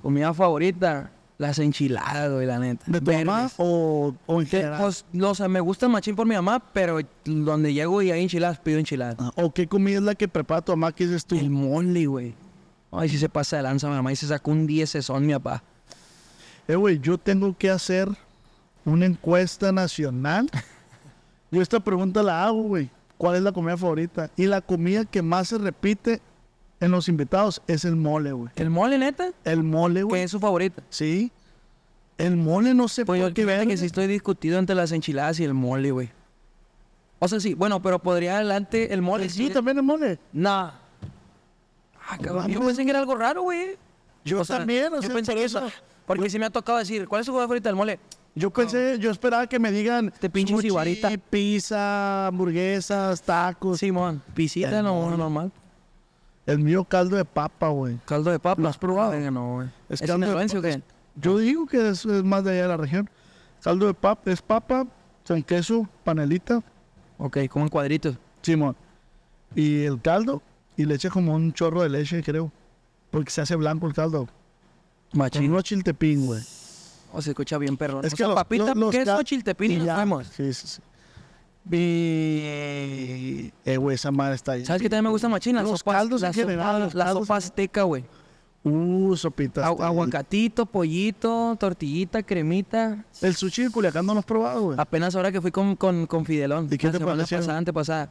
S3: Comida favorita, las enchiladas, güey, la neta.
S2: ¿De tu mamá o, o en general?
S3: pues, no, o sea, me gusta machín por mi mamá, pero donde llego y hay enchiladas, pido enchiladas.
S2: Ah, ¿O qué comida es la que prepara tu mamá que dices tú?
S3: El mole, güey. Ay, si se pasa de lanza mi mamá y se sacó un 10 son mi papá.
S2: Eh, güey, yo tengo que hacer una encuesta nacional. Yo esta pregunta la hago, güey. ¿Cuál es la comida favorita? Y la comida que más se repite en los invitados es el mole, güey.
S3: ¿El mole, neta?
S2: El mole,
S3: ¿Qué
S2: güey.
S3: es su favorita?
S2: Sí. El mole no sé
S3: Pues yo
S2: por qué
S3: que sí estoy discutido entre las enchiladas y el mole, güey. O sea, sí, bueno, pero podría adelante el mole.
S2: Sí, también el mole.
S3: Nah. Ah, cabrón. Yo pensé que era algo raro, güey.
S2: Yo
S3: O sea,
S2: también, o
S3: yo pensé que
S2: eso.
S3: Porque sí me ha tocado decir, ¿cuál es su favorita del mole?
S2: Yo pensé, yo esperaba que me digan
S3: Este pinche
S2: sushi,
S3: sibarita.
S2: pizza, hamburguesas, tacos.
S3: Simón. Pisita,
S2: El
S3: no, normal.
S2: El mío caldo de papa, güey.
S3: Caldo de papa.
S2: ¿Lo has probado?
S3: Venga, no, güey.
S2: Es
S3: ¿Es,
S2: caldo de
S3: o qué?
S2: Yo digo que es, es más de allá de la región. Caldo de papa, es papa, con queso, panelita,
S3: Ok, como en cuadritos.
S2: Simón. Y el caldo, y le echa como un chorro de leche, creo. Porque se hace blanco el caldo. Con
S3: Machín.
S2: unos chiltepín, güey.
S3: O se escucha bien perrón.
S2: Es que los-
S3: papita,
S2: los- los
S3: queso, chiltepín y
S2: ya. Sí, sí, sí. Y... Eh, güey, esa madre está ahí.
S3: ¿Sabes qué también me gusta machín? Las
S2: Los
S3: sopas,
S2: caldos en
S3: las
S2: general,
S3: sopas-
S2: los
S3: la
S2: caldos
S3: sopa
S2: en-
S3: azteca, güey.
S2: Uh, sopitas.
S3: Agu- Aguacatito, pollito, tortillita, cremita.
S2: El sushi de Culiacán no lo has probado, güey.
S3: Apenas ahora que fui con, con, con Fidelón.
S2: ¿Y qué
S3: la
S2: te
S3: semana pasada, antepasada.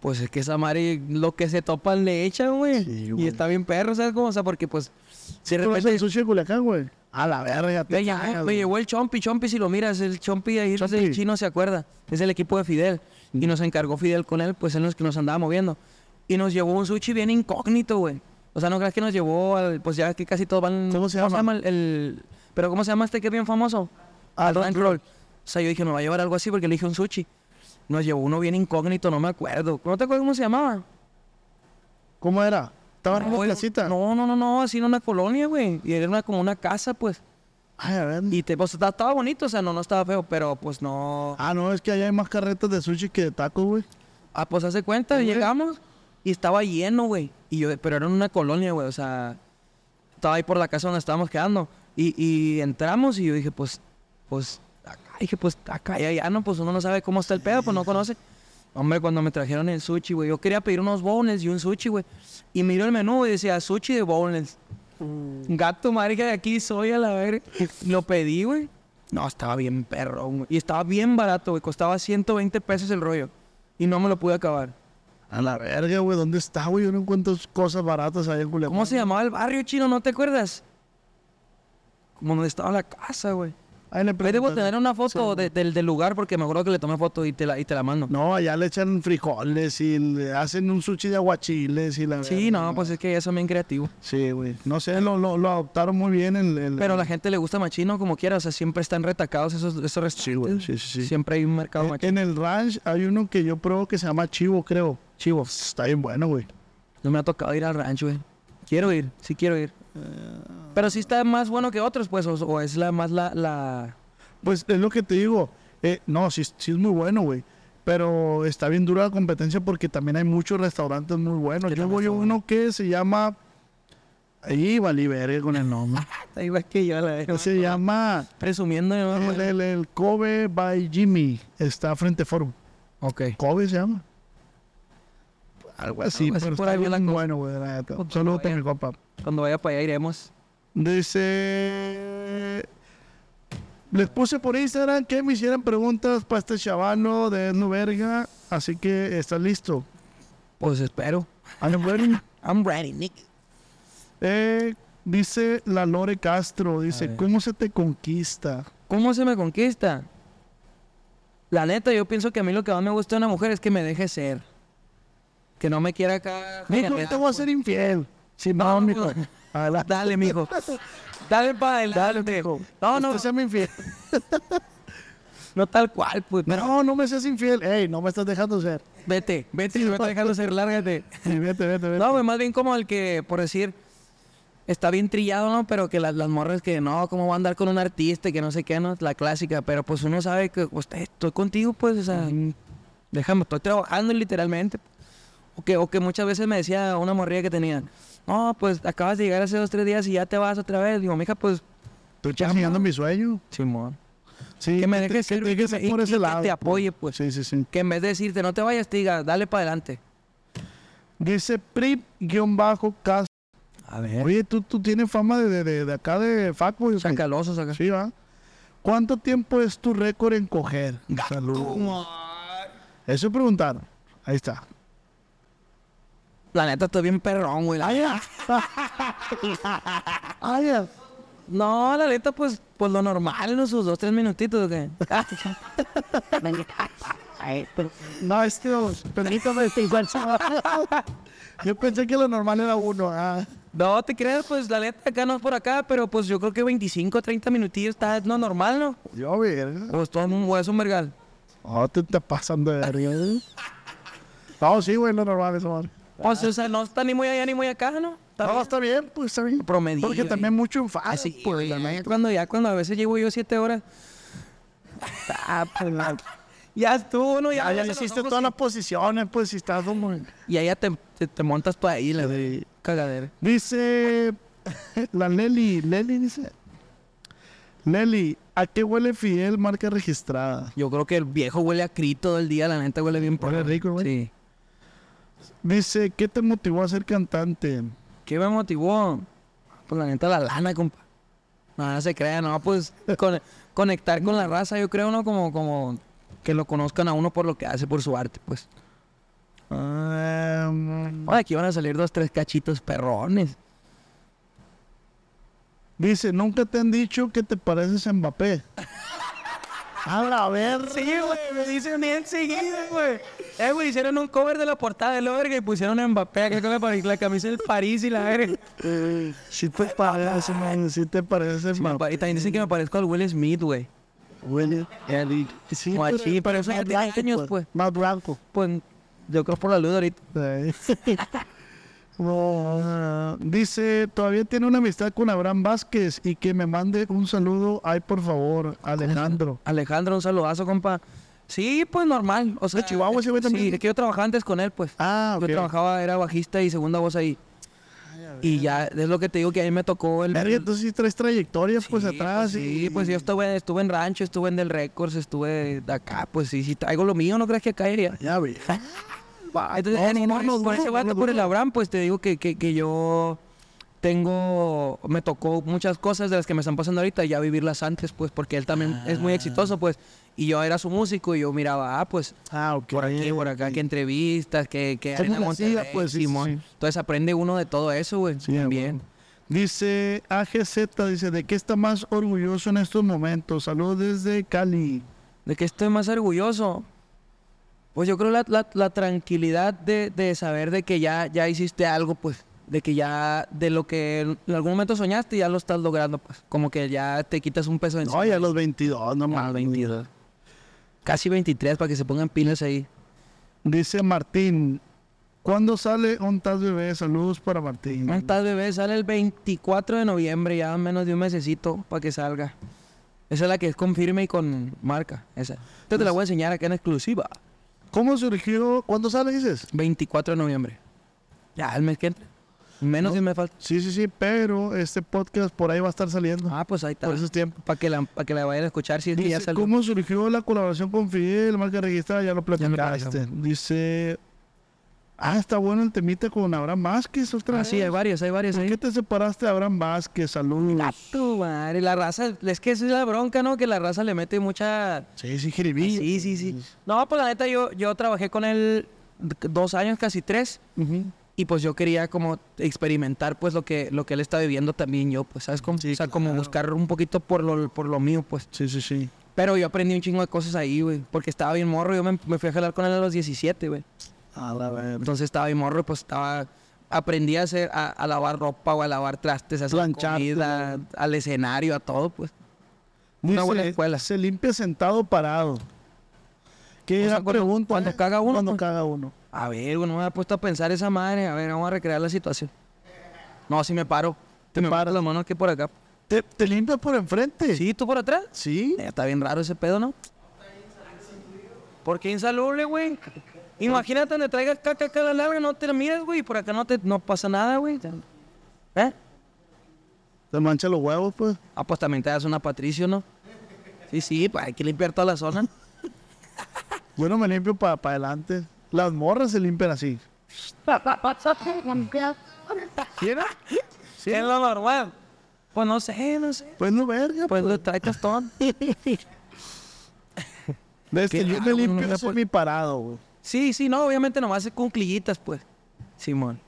S3: Pues es que esa madre, lo que se topan le echan, güey.
S2: Sí,
S3: y está bien perro, ¿sabes cómo? O sea, porque pues...
S2: ¿Sí
S3: de
S2: conoces
S3: repente...
S2: el sushi de Culiacán, güey? A la verga. te
S3: Me,
S2: cagas,
S3: me el Chompi, Chompi, si lo miras, el Chompi ahí, sé, el
S2: Chompi.
S3: chino se acuerda, es el equipo de Fidel. Y nos encargó Fidel con él, pues él los que nos andaba moviendo. Y nos llevó un sushi bien incógnito, güey. O sea, no creas que nos llevó al, pues ya que casi todos van...
S2: ¿Cómo se llama?
S3: el, el- pero ¿cómo se llama este que es bien famoso?
S2: Ah,
S3: Rank Roll. O sea, yo dije, me va a llevar algo así porque le dije un sushi. Nos llevó uno bien incógnito, no me acuerdo. ¿No te acuerdas cómo se llamaba?
S2: ¿Cómo era? ¿Estaba en una casita?
S3: No, no, no, no, así en una colonia, güey. Y era una, como una casa, pues.
S2: Ay, a ver.
S3: Y te, pues, estaba, estaba bonito, o sea, no, no estaba feo, pero pues no.
S2: Ah, no, es que allá hay más carretas de sushi que de tacos, güey.
S3: Ah, pues hace cuenta, llegamos y estaba lleno, güey. Y yo, pero era en una colonia, güey, o sea, estaba ahí por la casa donde estábamos quedando. Y, y entramos y yo dije, pues, pues, acá, dije, pues, acá y allá, no, pues uno no sabe cómo está el pedo, pues no conoce. Hombre, cuando me trajeron el sushi, güey, yo quería pedir unos boneless y un sushi, güey. Y miro el menú y decía, sushi de boneless. Gato, madre, que de aquí soy a la verga. Lo pedí, güey. No, estaba bien perro, güey. Y estaba bien barato, güey. Costaba 120 pesos el rollo. Y no me lo pude acabar.
S2: A la verga, güey. ¿Dónde está, güey? Yo no encuentro cosas baratas allá en Culiacán.
S3: ¿Cómo se llamaba el barrio chino? ¿No te acuerdas? Como donde estaba la casa, güey.
S2: Ahí le
S3: Ahí debo tener una foto de- del, del lugar porque me acuerdo que le tomé foto y te la, y te la mando.
S2: No, allá le echan frijoles y le hacen un sushi de aguachiles y la
S3: Sí,
S2: verga,
S3: no, pues es que eso es bien creativo.
S2: Sí, güey. No sé, lo, lo, lo adoptaron muy bien el... el-
S3: Pero a la gente le gusta machino como quiera, o sea, siempre están retacados esos, esos
S2: Sí, güey,
S3: restaurantes.
S2: sí, sí, sí.
S3: Siempre hay un mercado
S2: En,
S3: machino.
S2: en el ranch hay uno que yo pruebo que se llama Chivo, creo.
S3: Chivo.
S2: Está bien bueno, güey.
S3: No me ha tocado ir al rancho, güey. Quiero ir, sí quiero ir. Pero sí está más bueno que otros, pues, o, o es la más la, la...
S2: Pues es lo que te digo. Eh, no, sí, sí es muy bueno, güey. Pero está bien dura la competencia porque también hay muchos restaurantes muy buenos. Yo voy a uno que se llama... Ahí valí verga con el nombre.
S3: Ahí va que yo la veo.
S2: se llama
S3: Presumiendo, ¿no?
S2: el, el- el Kobe by Jimmy. Está frente a Forum.
S3: Ok.
S2: Kobe se llama. Algo así,
S3: Algo así
S2: pero
S3: por ahí
S2: bien bueno, güey. la neta. Saludos a mi compa.
S3: Cuando vaya para allá iremos.
S2: Dice. Les puse por Instagram que me hicieran preguntas para este chavano de No Verga. Así que estás listo.
S3: Pues espero.
S2: I'm ready.
S3: I'm ready, Nick.
S2: Eh, dice la Lore Castro. Dice. ¿Cómo se te conquista?
S3: ¿Cómo se me conquista? La neta, yo pienso que a mí lo que más me gusta de una mujer es que me deje ser. Que no me quiera acá.
S2: Mijo, te voy a ser infiel. Sí, no,
S3: No,
S2: mijo.
S3: mijo.
S2: Adelante.
S3: Dale, mijo. Dale para adelante. No, no,
S2: Usted sea mi infiel.
S3: no tal cual, pues.
S2: No, no me seas infiel. Ey, no me estás dejando ser.
S3: vete, vete y me está dejando ser, lárgate.
S2: Vete, vete, vete.
S3: No, pues más bien como el que, por decir, está bien trillado, ¿no? Pero que las, las morras que no, ¿cómo va a andar con un artista y que no sé qué, ¿no? La clásica, pero pues uno sabe que pues, estoy contigo, pues, o sea, déjame, estoy trabajando literalmente. O que, o que muchas veces me decía una morrilla que tenía, no, pues acabas de llegar hace dos, tres días y ya te vas otra vez. Digo, mija, pues,
S2: Estoy chingando mi sueño.
S3: Simón.
S2: Sí,
S3: Que me dejes
S2: que por ese lado.
S3: te apoye, pues.
S2: Sí, sí, sí.
S3: Que en vez de decirte, no te vayas, te diga, dale para adelante.
S2: Dice Prip-Cast.
S3: A ver.
S2: Oye, tú, tú tienes fama de, de, de, acá de Fuckboy. ¿o qué?
S3: Sacalosos acá.
S2: Sí, va. ¿Cuánto tiempo es tu récord en coger? Saludos. Eso preguntaron. Ahí está.
S3: La neta, estoy bien perrón, güey.
S2: Ah, ya.
S3: No, la neta, pues, pues lo normal, ¿no? Sus dos, tres minutitos, ¿o qué?
S2: No, es que permítame. Yo pensé que lo normal era uno. Ah.
S3: no, te creas, pues, la neta, acá no es por acá, pero pues yo creo que 25, 30 minutillos está no normal, ¿no?
S2: Yo, verga.
S3: Pues todo un hueso, un vergal.
S2: No, te estás pasando de verga. ¿eh? No, sí, güey, lo normal eso, madre.
S3: Pues, o sea, no está ni muy allá ni muy acá, ¿no? Está
S2: No,
S3: bien.
S2: está bien, pues está bien.
S3: Promedio,
S2: Porque también mucho enfado.
S3: Así,
S2: pues,
S3: güey,
S2: la
S3: ya
S2: neta.
S3: cuando ya, cuando a veces llevo yo siete horas. Ah, pues, la- ya estuvo, ¿no? Ya,
S2: Ah, ya
S3: los
S2: hiciste todas las posiciones, pues si estás como...
S3: Y ya te, te, te montas tú ahí, la
S2: Sí.
S3: cagadera.
S2: Dice la Leli, Leli dice... Leli, ¿a qué huele Fidel marca registrada?
S3: Yo creo que el viejo huele a cri todo el día, la neta huele bien
S2: Huele rico, güey.
S3: Sí.
S2: Dice, ¿qué te motivó a ser cantante?
S3: ¿Qué me motivó? Pues la neta la lana, compa. No, no se crea, no, pues con- conectar con la raza, yo creo, ¿no? Como, como que lo conozcan a uno por lo que hace, por su arte, pues.
S2: Um,
S3: Oye, aquí van a salir dos, tres cachitos perrones.
S2: dice, ¿nunca te han dicho que te pareces a Mbappé? a la ver.
S3: Sí, güey, me dicen bien seguido, güey. Eh, güey, hicieron un cover de la portada de la verga y pusieron a Mbappé acá con la, camisa del París y la verga.
S2: Si te pareces, man, te
S3: Sí, me
S2: Mbappé.
S3: pa- y también dicen que me parezco al Will Smith, güey.
S2: Huele. Sí,
S3: Guachí, pero eso ya tiene años, pues.
S2: Más blanco.
S3: Pues yo creo por la luz ahorita.
S2: Dice, todavía tiene una amistad con Abraham Vázquez y que me mande un saludo. Ay, por favor, Alejandro.
S3: Alejandro, un saludazo, compa. Sí, pues normal. O sea,
S2: ¿De Chihuahua ese güey también?
S3: Sí, es que yo trabajaba antes con él, pues.
S2: Ah, ok.
S3: Yo trabajaba, era bajista y segunda voz ahí. Y ya, es lo que te digo que a mí me tocó el...
S2: Verga, entonces sí traes trayectoria pues
S3: Sí,
S2: atrás.
S3: pues,
S2: y-
S3: sí, pues yo estuve, estuve en rancho, estuve en Del Records, estuve de acá, pues sí, sí, traigo lo mío, ¿no crees que acá iría?
S2: Ya vi.
S3: Entonces,
S2: no,
S3: ese vato, por el Abraham, pues te digo que, que, que yo tengo, me tocó muchas cosas de las que me están pasando ahorita, ya vivirlas antes, pues, porque él también es muy exitoso, pues, y yo era su músico y yo miraba, ah, pues,
S2: Ah, ok.
S3: por aquí, por acá, que entrevistas, que, que
S2: ¿Cómo
S3: Arena? Monterrey,
S2: Pues,
S3: Simón.
S2: sí.
S3: Entonces aprende uno de todo eso, güey,
S2: Sí,
S3: también.
S2: Dice AGZ, dice, ¿de qué está más orgulloso en estos momentos? Saludos desde Cali.
S3: ¿De qué estoy más orgulloso? Pues yo creo la, la, la tranquilidad de, de saber de que ya, ya hiciste algo, pues. De que ya, de lo que en algún momento soñaste, ya lo estás logrando, pues. Como que ya te quitas un peso de
S2: No, ya a los 22, no más.
S3: 22. Casi 23 para que se pongan pilas ahí.
S2: Dice Martín, ¿cuándo sale un tal bebé? Saludos para Martín.
S3: Un tal bebé sale el 24 de noviembre, ya menos de un mesecito para que salga. Esa es la que es con firme y con marca. Esa. Entonces te la voy a enseñar acá en exclusiva.
S2: ¿Cómo surgió? ¿Cuándo sale, dices?
S3: 24 de noviembre. Ya, el mes que entra. Menos
S2: No.
S3: de un mes falta.
S2: Sí, sí, sí, pero este podcast por ahí va a estar saliendo.
S3: Ah, pues ahí está.
S2: por esos tiempos.
S3: Para que, la, para que la vayan a escuchar si es que ya salió.
S2: ¿cómo surgió la colaboración con Fidel, marca registrada? Ya lo
S3: lo
S2: platicaste. Dice, ah, está bueno el temita con Abraham Vázquez otra
S3: Ah, sí, hay varios, hay varios
S2: ¿Por
S3: ahí.
S2: qué te separaste de Abraham Vázquez? Saludos.
S3: Ah, tu madre, la raza, es que esa es la bronca, ¿no? Que la raza le mete mucha...
S2: Sí, sí, jiribí.
S3: Sí, sí, sí. No, pues la neta, yo, yo trabajé con él dos años, casi tres. Y pues yo quería como experimentar pues lo que, lo que él está viviendo también yo, pues, ¿sabes? Como,
S2: Sí,
S3: o sea, como buscar un poquito por lo, por lo mío, pues.
S2: Sí, sí, sí.
S3: Pero yo aprendí un chingo de cosas ahí, güey. Porque estaba bien morro, yo me, me fui a jalar con él a los 17, güey.
S2: A la ver.
S3: Entonces estaba bien morro, pues estaba... Aprendí a hacer, a, a lavar ropa o a lavar trastes, a hacer
S2: Planchar,
S3: comida, al escenario, a todo, pues.
S2: Dice,
S3: Una buena escuela.
S2: Se limpia sentado parado. ¿Qué
S3: O sea, cuando-
S2: pregunta?
S3: cuando
S2: eh?
S3: caga uno,
S2: Cuando
S3: pues.
S2: caga uno.
S3: A ver, güey, no me había puesto a pensar esa madre. A ver, vamos a recrear la situación. No, si me paro. Te me
S2: paras
S3: las manos aquí por acá.
S2: ¿Te, te limpias por enfrente?
S3: ¿Sí? ¿Tú por atrás?
S2: Sí.
S3: Eh, está bien raro ese pedo, ¿no? ¿Por qué insalubre, güey? Imagínate donde traigas caca acá a la larga, no te la miras, güey. y Por acá no te no pasa nada, güey. ¿Eh?
S2: Te mancha los huevos, pues.
S3: Ah, pues también te das una Patricio, ¿no? Sí, sí, pues hay que limpiar toda la zona.
S2: Bueno, me limpio para adelante. Las morras se limpian así. ¿Quién?
S3: Sí. Es lo normal. Pues no sé, no sé.
S2: Pues no, verga.
S3: Pues lo trae tostón. ¿Qué
S2: que yo me
S3: No
S2: limpio
S3: me
S2: semi parado, güey.
S3: Sí, sí, no, obviamente nomás es con clillitas, pues. Simón.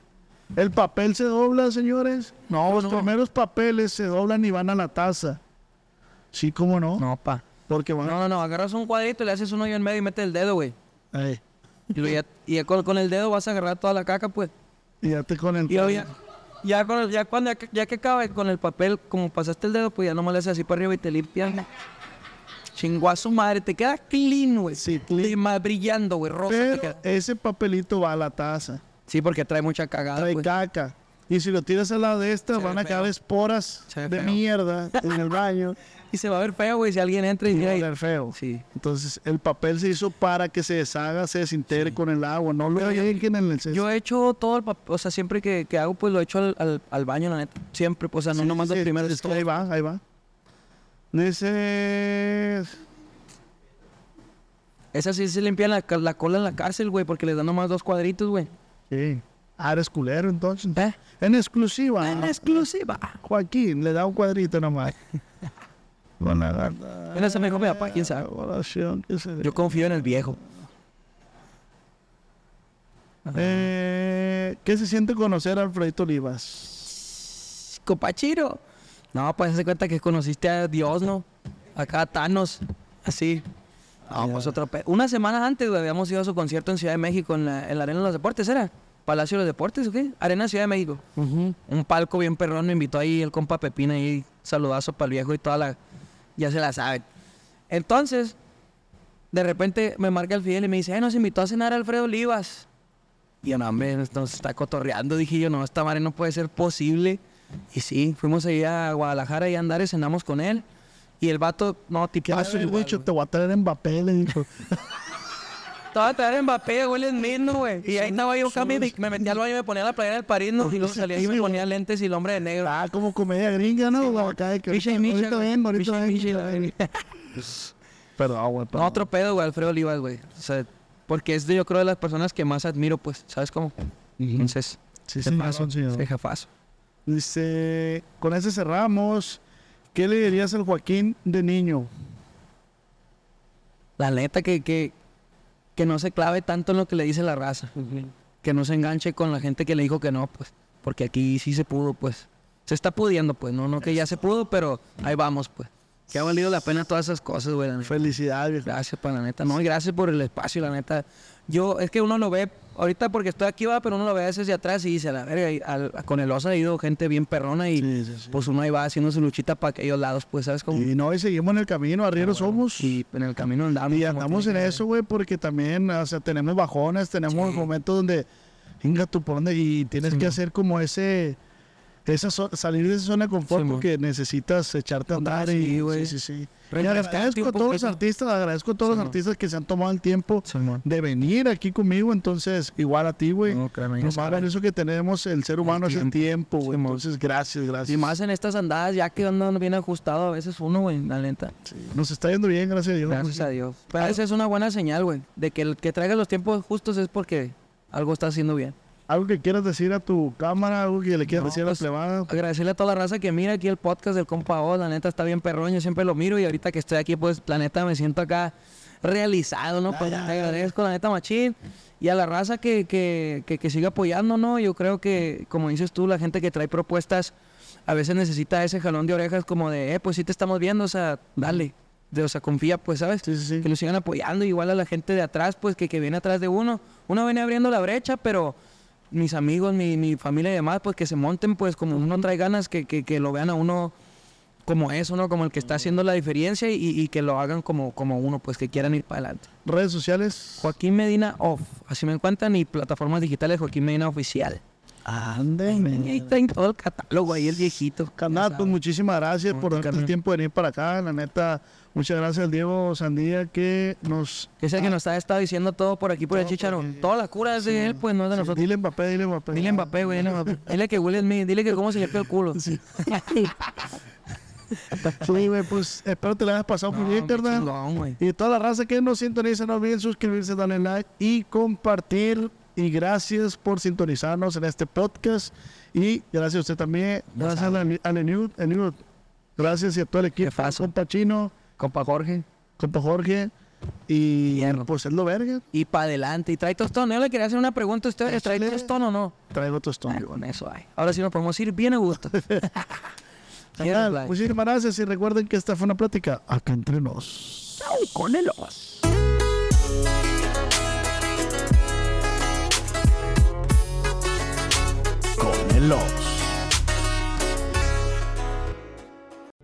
S2: El papel se dobla, señores.
S3: No,
S2: Los
S3: no.
S2: primeros papeles se doblan y van a la taza. Sí, cómo no.
S3: No, pa.
S2: Porque van
S3: No, no, no, agarras un cuadrito, le haces un hoyo en medio y metes el dedo, güey.
S2: Ey,
S3: Y, ya, y ya con, con el dedo vas a agarrar toda la caca, pues.
S2: y ya te con el.
S3: Y ya, ya, con el- ya cuando ya, que- ya que con el papel, como pasaste el dedo, pues ya nomás le haces así para arriba y te limpias. Chingó a su madre, te queda clean, güey.
S2: Sí, clean.
S3: Más brillando, güey, rosa te
S2: Pero
S3: queda.
S2: ese papelito va a la taza.
S3: Sí, porque trae mucha cagada,
S2: Trae
S3: pues.
S2: caca. Y si lo tiras al lado de esta,
S3: Se
S2: van a quedar esporas
S3: Se
S2: de
S3: feo.
S2: mierda en el baño.
S3: Y se va a ver feo, güey, si alguien entra y
S2: Y va a oler feo.
S3: Sí.
S2: Entonces, el papel se hizo para que se deshaga, se desintegre con el agua. No lo dejen en el cesto.
S3: Yo he hecho todo el papel, o sea, siempre que, que hago, pues lo he hecho al, al, al baño, la neta. Siempre, pues, o sea, no
S2: Sí,
S3: nomás
S2: sí,
S3: los primeros.
S2: es que ahí va, ahí va. Dice...
S3: Esa sí se limpian la, la cola en la cárcel, güey, porque les dan nomás dos cuadritos, güey.
S2: Sí. Ah, eres culero entonces.
S3: ¿Eh?
S2: En exclusiva.
S3: En exclusiva.
S2: Joaquín, le da un cuadrito nomás. Gata.
S3: Mira, se me dijo mi papá, quién sabe.
S2: Oración, ¿qué se
S3: Yo confío en el viejo.
S2: Eh, ¿Qué se siente conocer a Alfredito Olivas?
S3: Copachiro. No, pues se cuenta que conociste a Dios, ¿no? Acá a Thanos. Así. No, pues otro pe- Una semana antes, güey, habíamos ido a su concierto en Ciudad de México, en la, en la Arena de los Deportes, ¿era? Palacio de los Deportes, ¿o qué? Arena Ciudad de México. Un palco bien perrón, me invitó ahí el compa Pepina ahí, saludazo para el viejo y toda la... Ya se la saben. Entonces, de repente me marca el Fidel y me dice, eh, nos invitó a cenar Alfredo Olivas. Y yo, no, hombre, nos está cotorreando. Dije yo, no, esta madre no puede ser posible. Y sí, fuimos ahí a Guadalajara y a andar y cenamos con él. Y el vato, no,
S2: ¿Qué
S3: tipo...
S2: haces, bicho? Te voy a traer Mbappé, le dijo.
S3: Estaba a traer Mbappé, güey, el mismo, güey. Y ahí estaba yo, acá, me, me metía al baño y me ponía la playera del París, ¿no? Y luego salía y me ponía lentes y el hombre de negro.
S2: Ah, como comedia gringa, ¿no? Acá de que ahorita,
S3: güey.
S2: ven, ahorita ven. Perdón, güey,
S3: No, otro pedo, güey, Alfredo Olivas, güey. O sea, porque es de, yo creo, de las personas que más admiro, pues, ¿sabes cómo? Entonces,
S2: Sí,
S3: se
S2: sí,
S3: pasó,
S2: señor.
S3: se jefazo.
S2: Dice, con ese cerramos. ¿Qué le dirías al Joaquín de niño?
S3: La neta que, que, que no se clave tanto en lo que le dice la raza. Que no se enganche con la gente que le dijo que no, pues. Porque aquí sí se pudo, pues. se está pudiendo, pues, no, no que ya se pudo, pero ahí vamos, pues. Que ha valido la pena todas esas cosas, güey. la neta.
S2: Felicidades.
S3: Gracias, para la neta. No, y gracias por el espacio, la neta. Yo, es que uno lo ve, ahorita porque estoy aquí, va, pero uno lo ve a veces de atrás y dice, a la verga, al- con el oso ha ido gente bien perrona y
S2: Sí, sí, sí.
S3: pues uno ahí va haciendo su luchita para aquellos lados, pues, ¿sabes cómo?
S2: Y no, y seguimos en el camino, arrieros somos.
S3: Y en el camino andamos.
S2: Y andamos en eso, güey, porque también, o sea, tenemos bajones, tenemos momentos donde, venga tú por dónde, y tienes que hacer como ese, esa zo- salir de esa zona de confort
S3: Sí,
S2: porque necesitas echarte a andar
S3: Sí,
S2: y,
S3: güey.
S2: sí, sí, sí. Y agradezco a todos los artistas, agradezco a todos
S3: Sí,
S2: los artistas que se han tomado el tiempo de venir aquí conmigo, entonces, igual a ti, güey.
S3: No, créeme, sabes.
S2: ver eso que tenemos, el ser humano es el
S3: tiempo.
S2: güey. Entonces, gracias, gracias.
S3: Y más en estas andadas, ya que andan bien ajustado a veces uno, güey, la neta.
S2: Sí, Nos está yendo bien, gracias a Dios.
S3: Gracias a Dios. Pero esa es una buena señal, güey. De que el que traiga los tiempos justos es porque algo está haciendo bien.
S2: Algo que quieras decir a tu cámara, algo que le quieras
S3: No,
S2: decir a
S3: pues,
S2: la plebada.
S3: Agradecerle a toda la raza que mira aquí el podcast del compa O, la neta está bien perrón, yo siempre lo miro y ahorita que estoy aquí, pues la neta me siento acá realizado, ¿no? Pues te agradezco, la neta machín. Y a la raza que, que, que, que siga apoyando, ¿no? Yo creo que, como dices tú, la gente que trae propuestas a veces necesita ese jalón de orejas como de, eh, pues sí te estamos viendo, o sea, dale. De, o sea, confía, pues, ¿sabes?
S2: Sí, sí, sí.
S3: Que lo sigan apoyando. Igual a la gente de atrás, pues, que, que viene atrás de uno. Uno viene abriendo la brecha, pero mis amigos, mi, mi familia y demás, pues que se monten, pues como uno trae ganas, que, que, que lo vean a uno como eso, ¿no? Como el que está haciendo la diferencia y, y que lo hagan como, como uno, pues que quieran ir para adelante.
S2: Redes sociales.
S3: Joaquín Medina Off, así me encuentran, y plataformas digitales Joaquín Medina Oficial.
S2: Ande.
S3: Y ahí está en todo el catálogo, ahí el viejito.
S2: Canal, pues muchísimas gracias por el tiempo de venir para acá. La neta, muchas gracias Diego Sandía que nos.
S3: Es el que nos ha estado diciendo todo por aquí, por el chicharón.
S2: porque-
S3: Toda la cura es de él, pues no es de nosotros.
S2: Dile Mbappé, dile Mbappé.
S3: Dile Mbappé, güey, dile que Will Smith, dile que cómo se le pega el culo.
S2: Sí. Sí, güey, pues espero te la hayas pasado muy bien, carnal.
S3: chingón, güey.
S2: Y toda la raza que nos sintoniza, no olviden suscribirse, darle like y compartir. Y gracias por sintonizarnos en este podcast. Y gracias a usted también. Gracias a la, a New- Gracias y a todo el equipo.
S3: Jefazo.
S2: Compa
S3: Jorge.
S2: compa Jorge. Y
S3: Hierro.
S2: pues es lo verga.
S3: Y para adelante. Y trae tostón. Yo le quería hacer una pregunta a ustedes. ¿Trae tostón o no?
S2: Traigo tostón.
S3: Ah, con eso hay. Ahora sí nos podemos ir bien a gusto.
S2: Muchísimas gracias y recuerden que esta fue una plática acá entre nos.
S3: con el os.
S2: Con el os.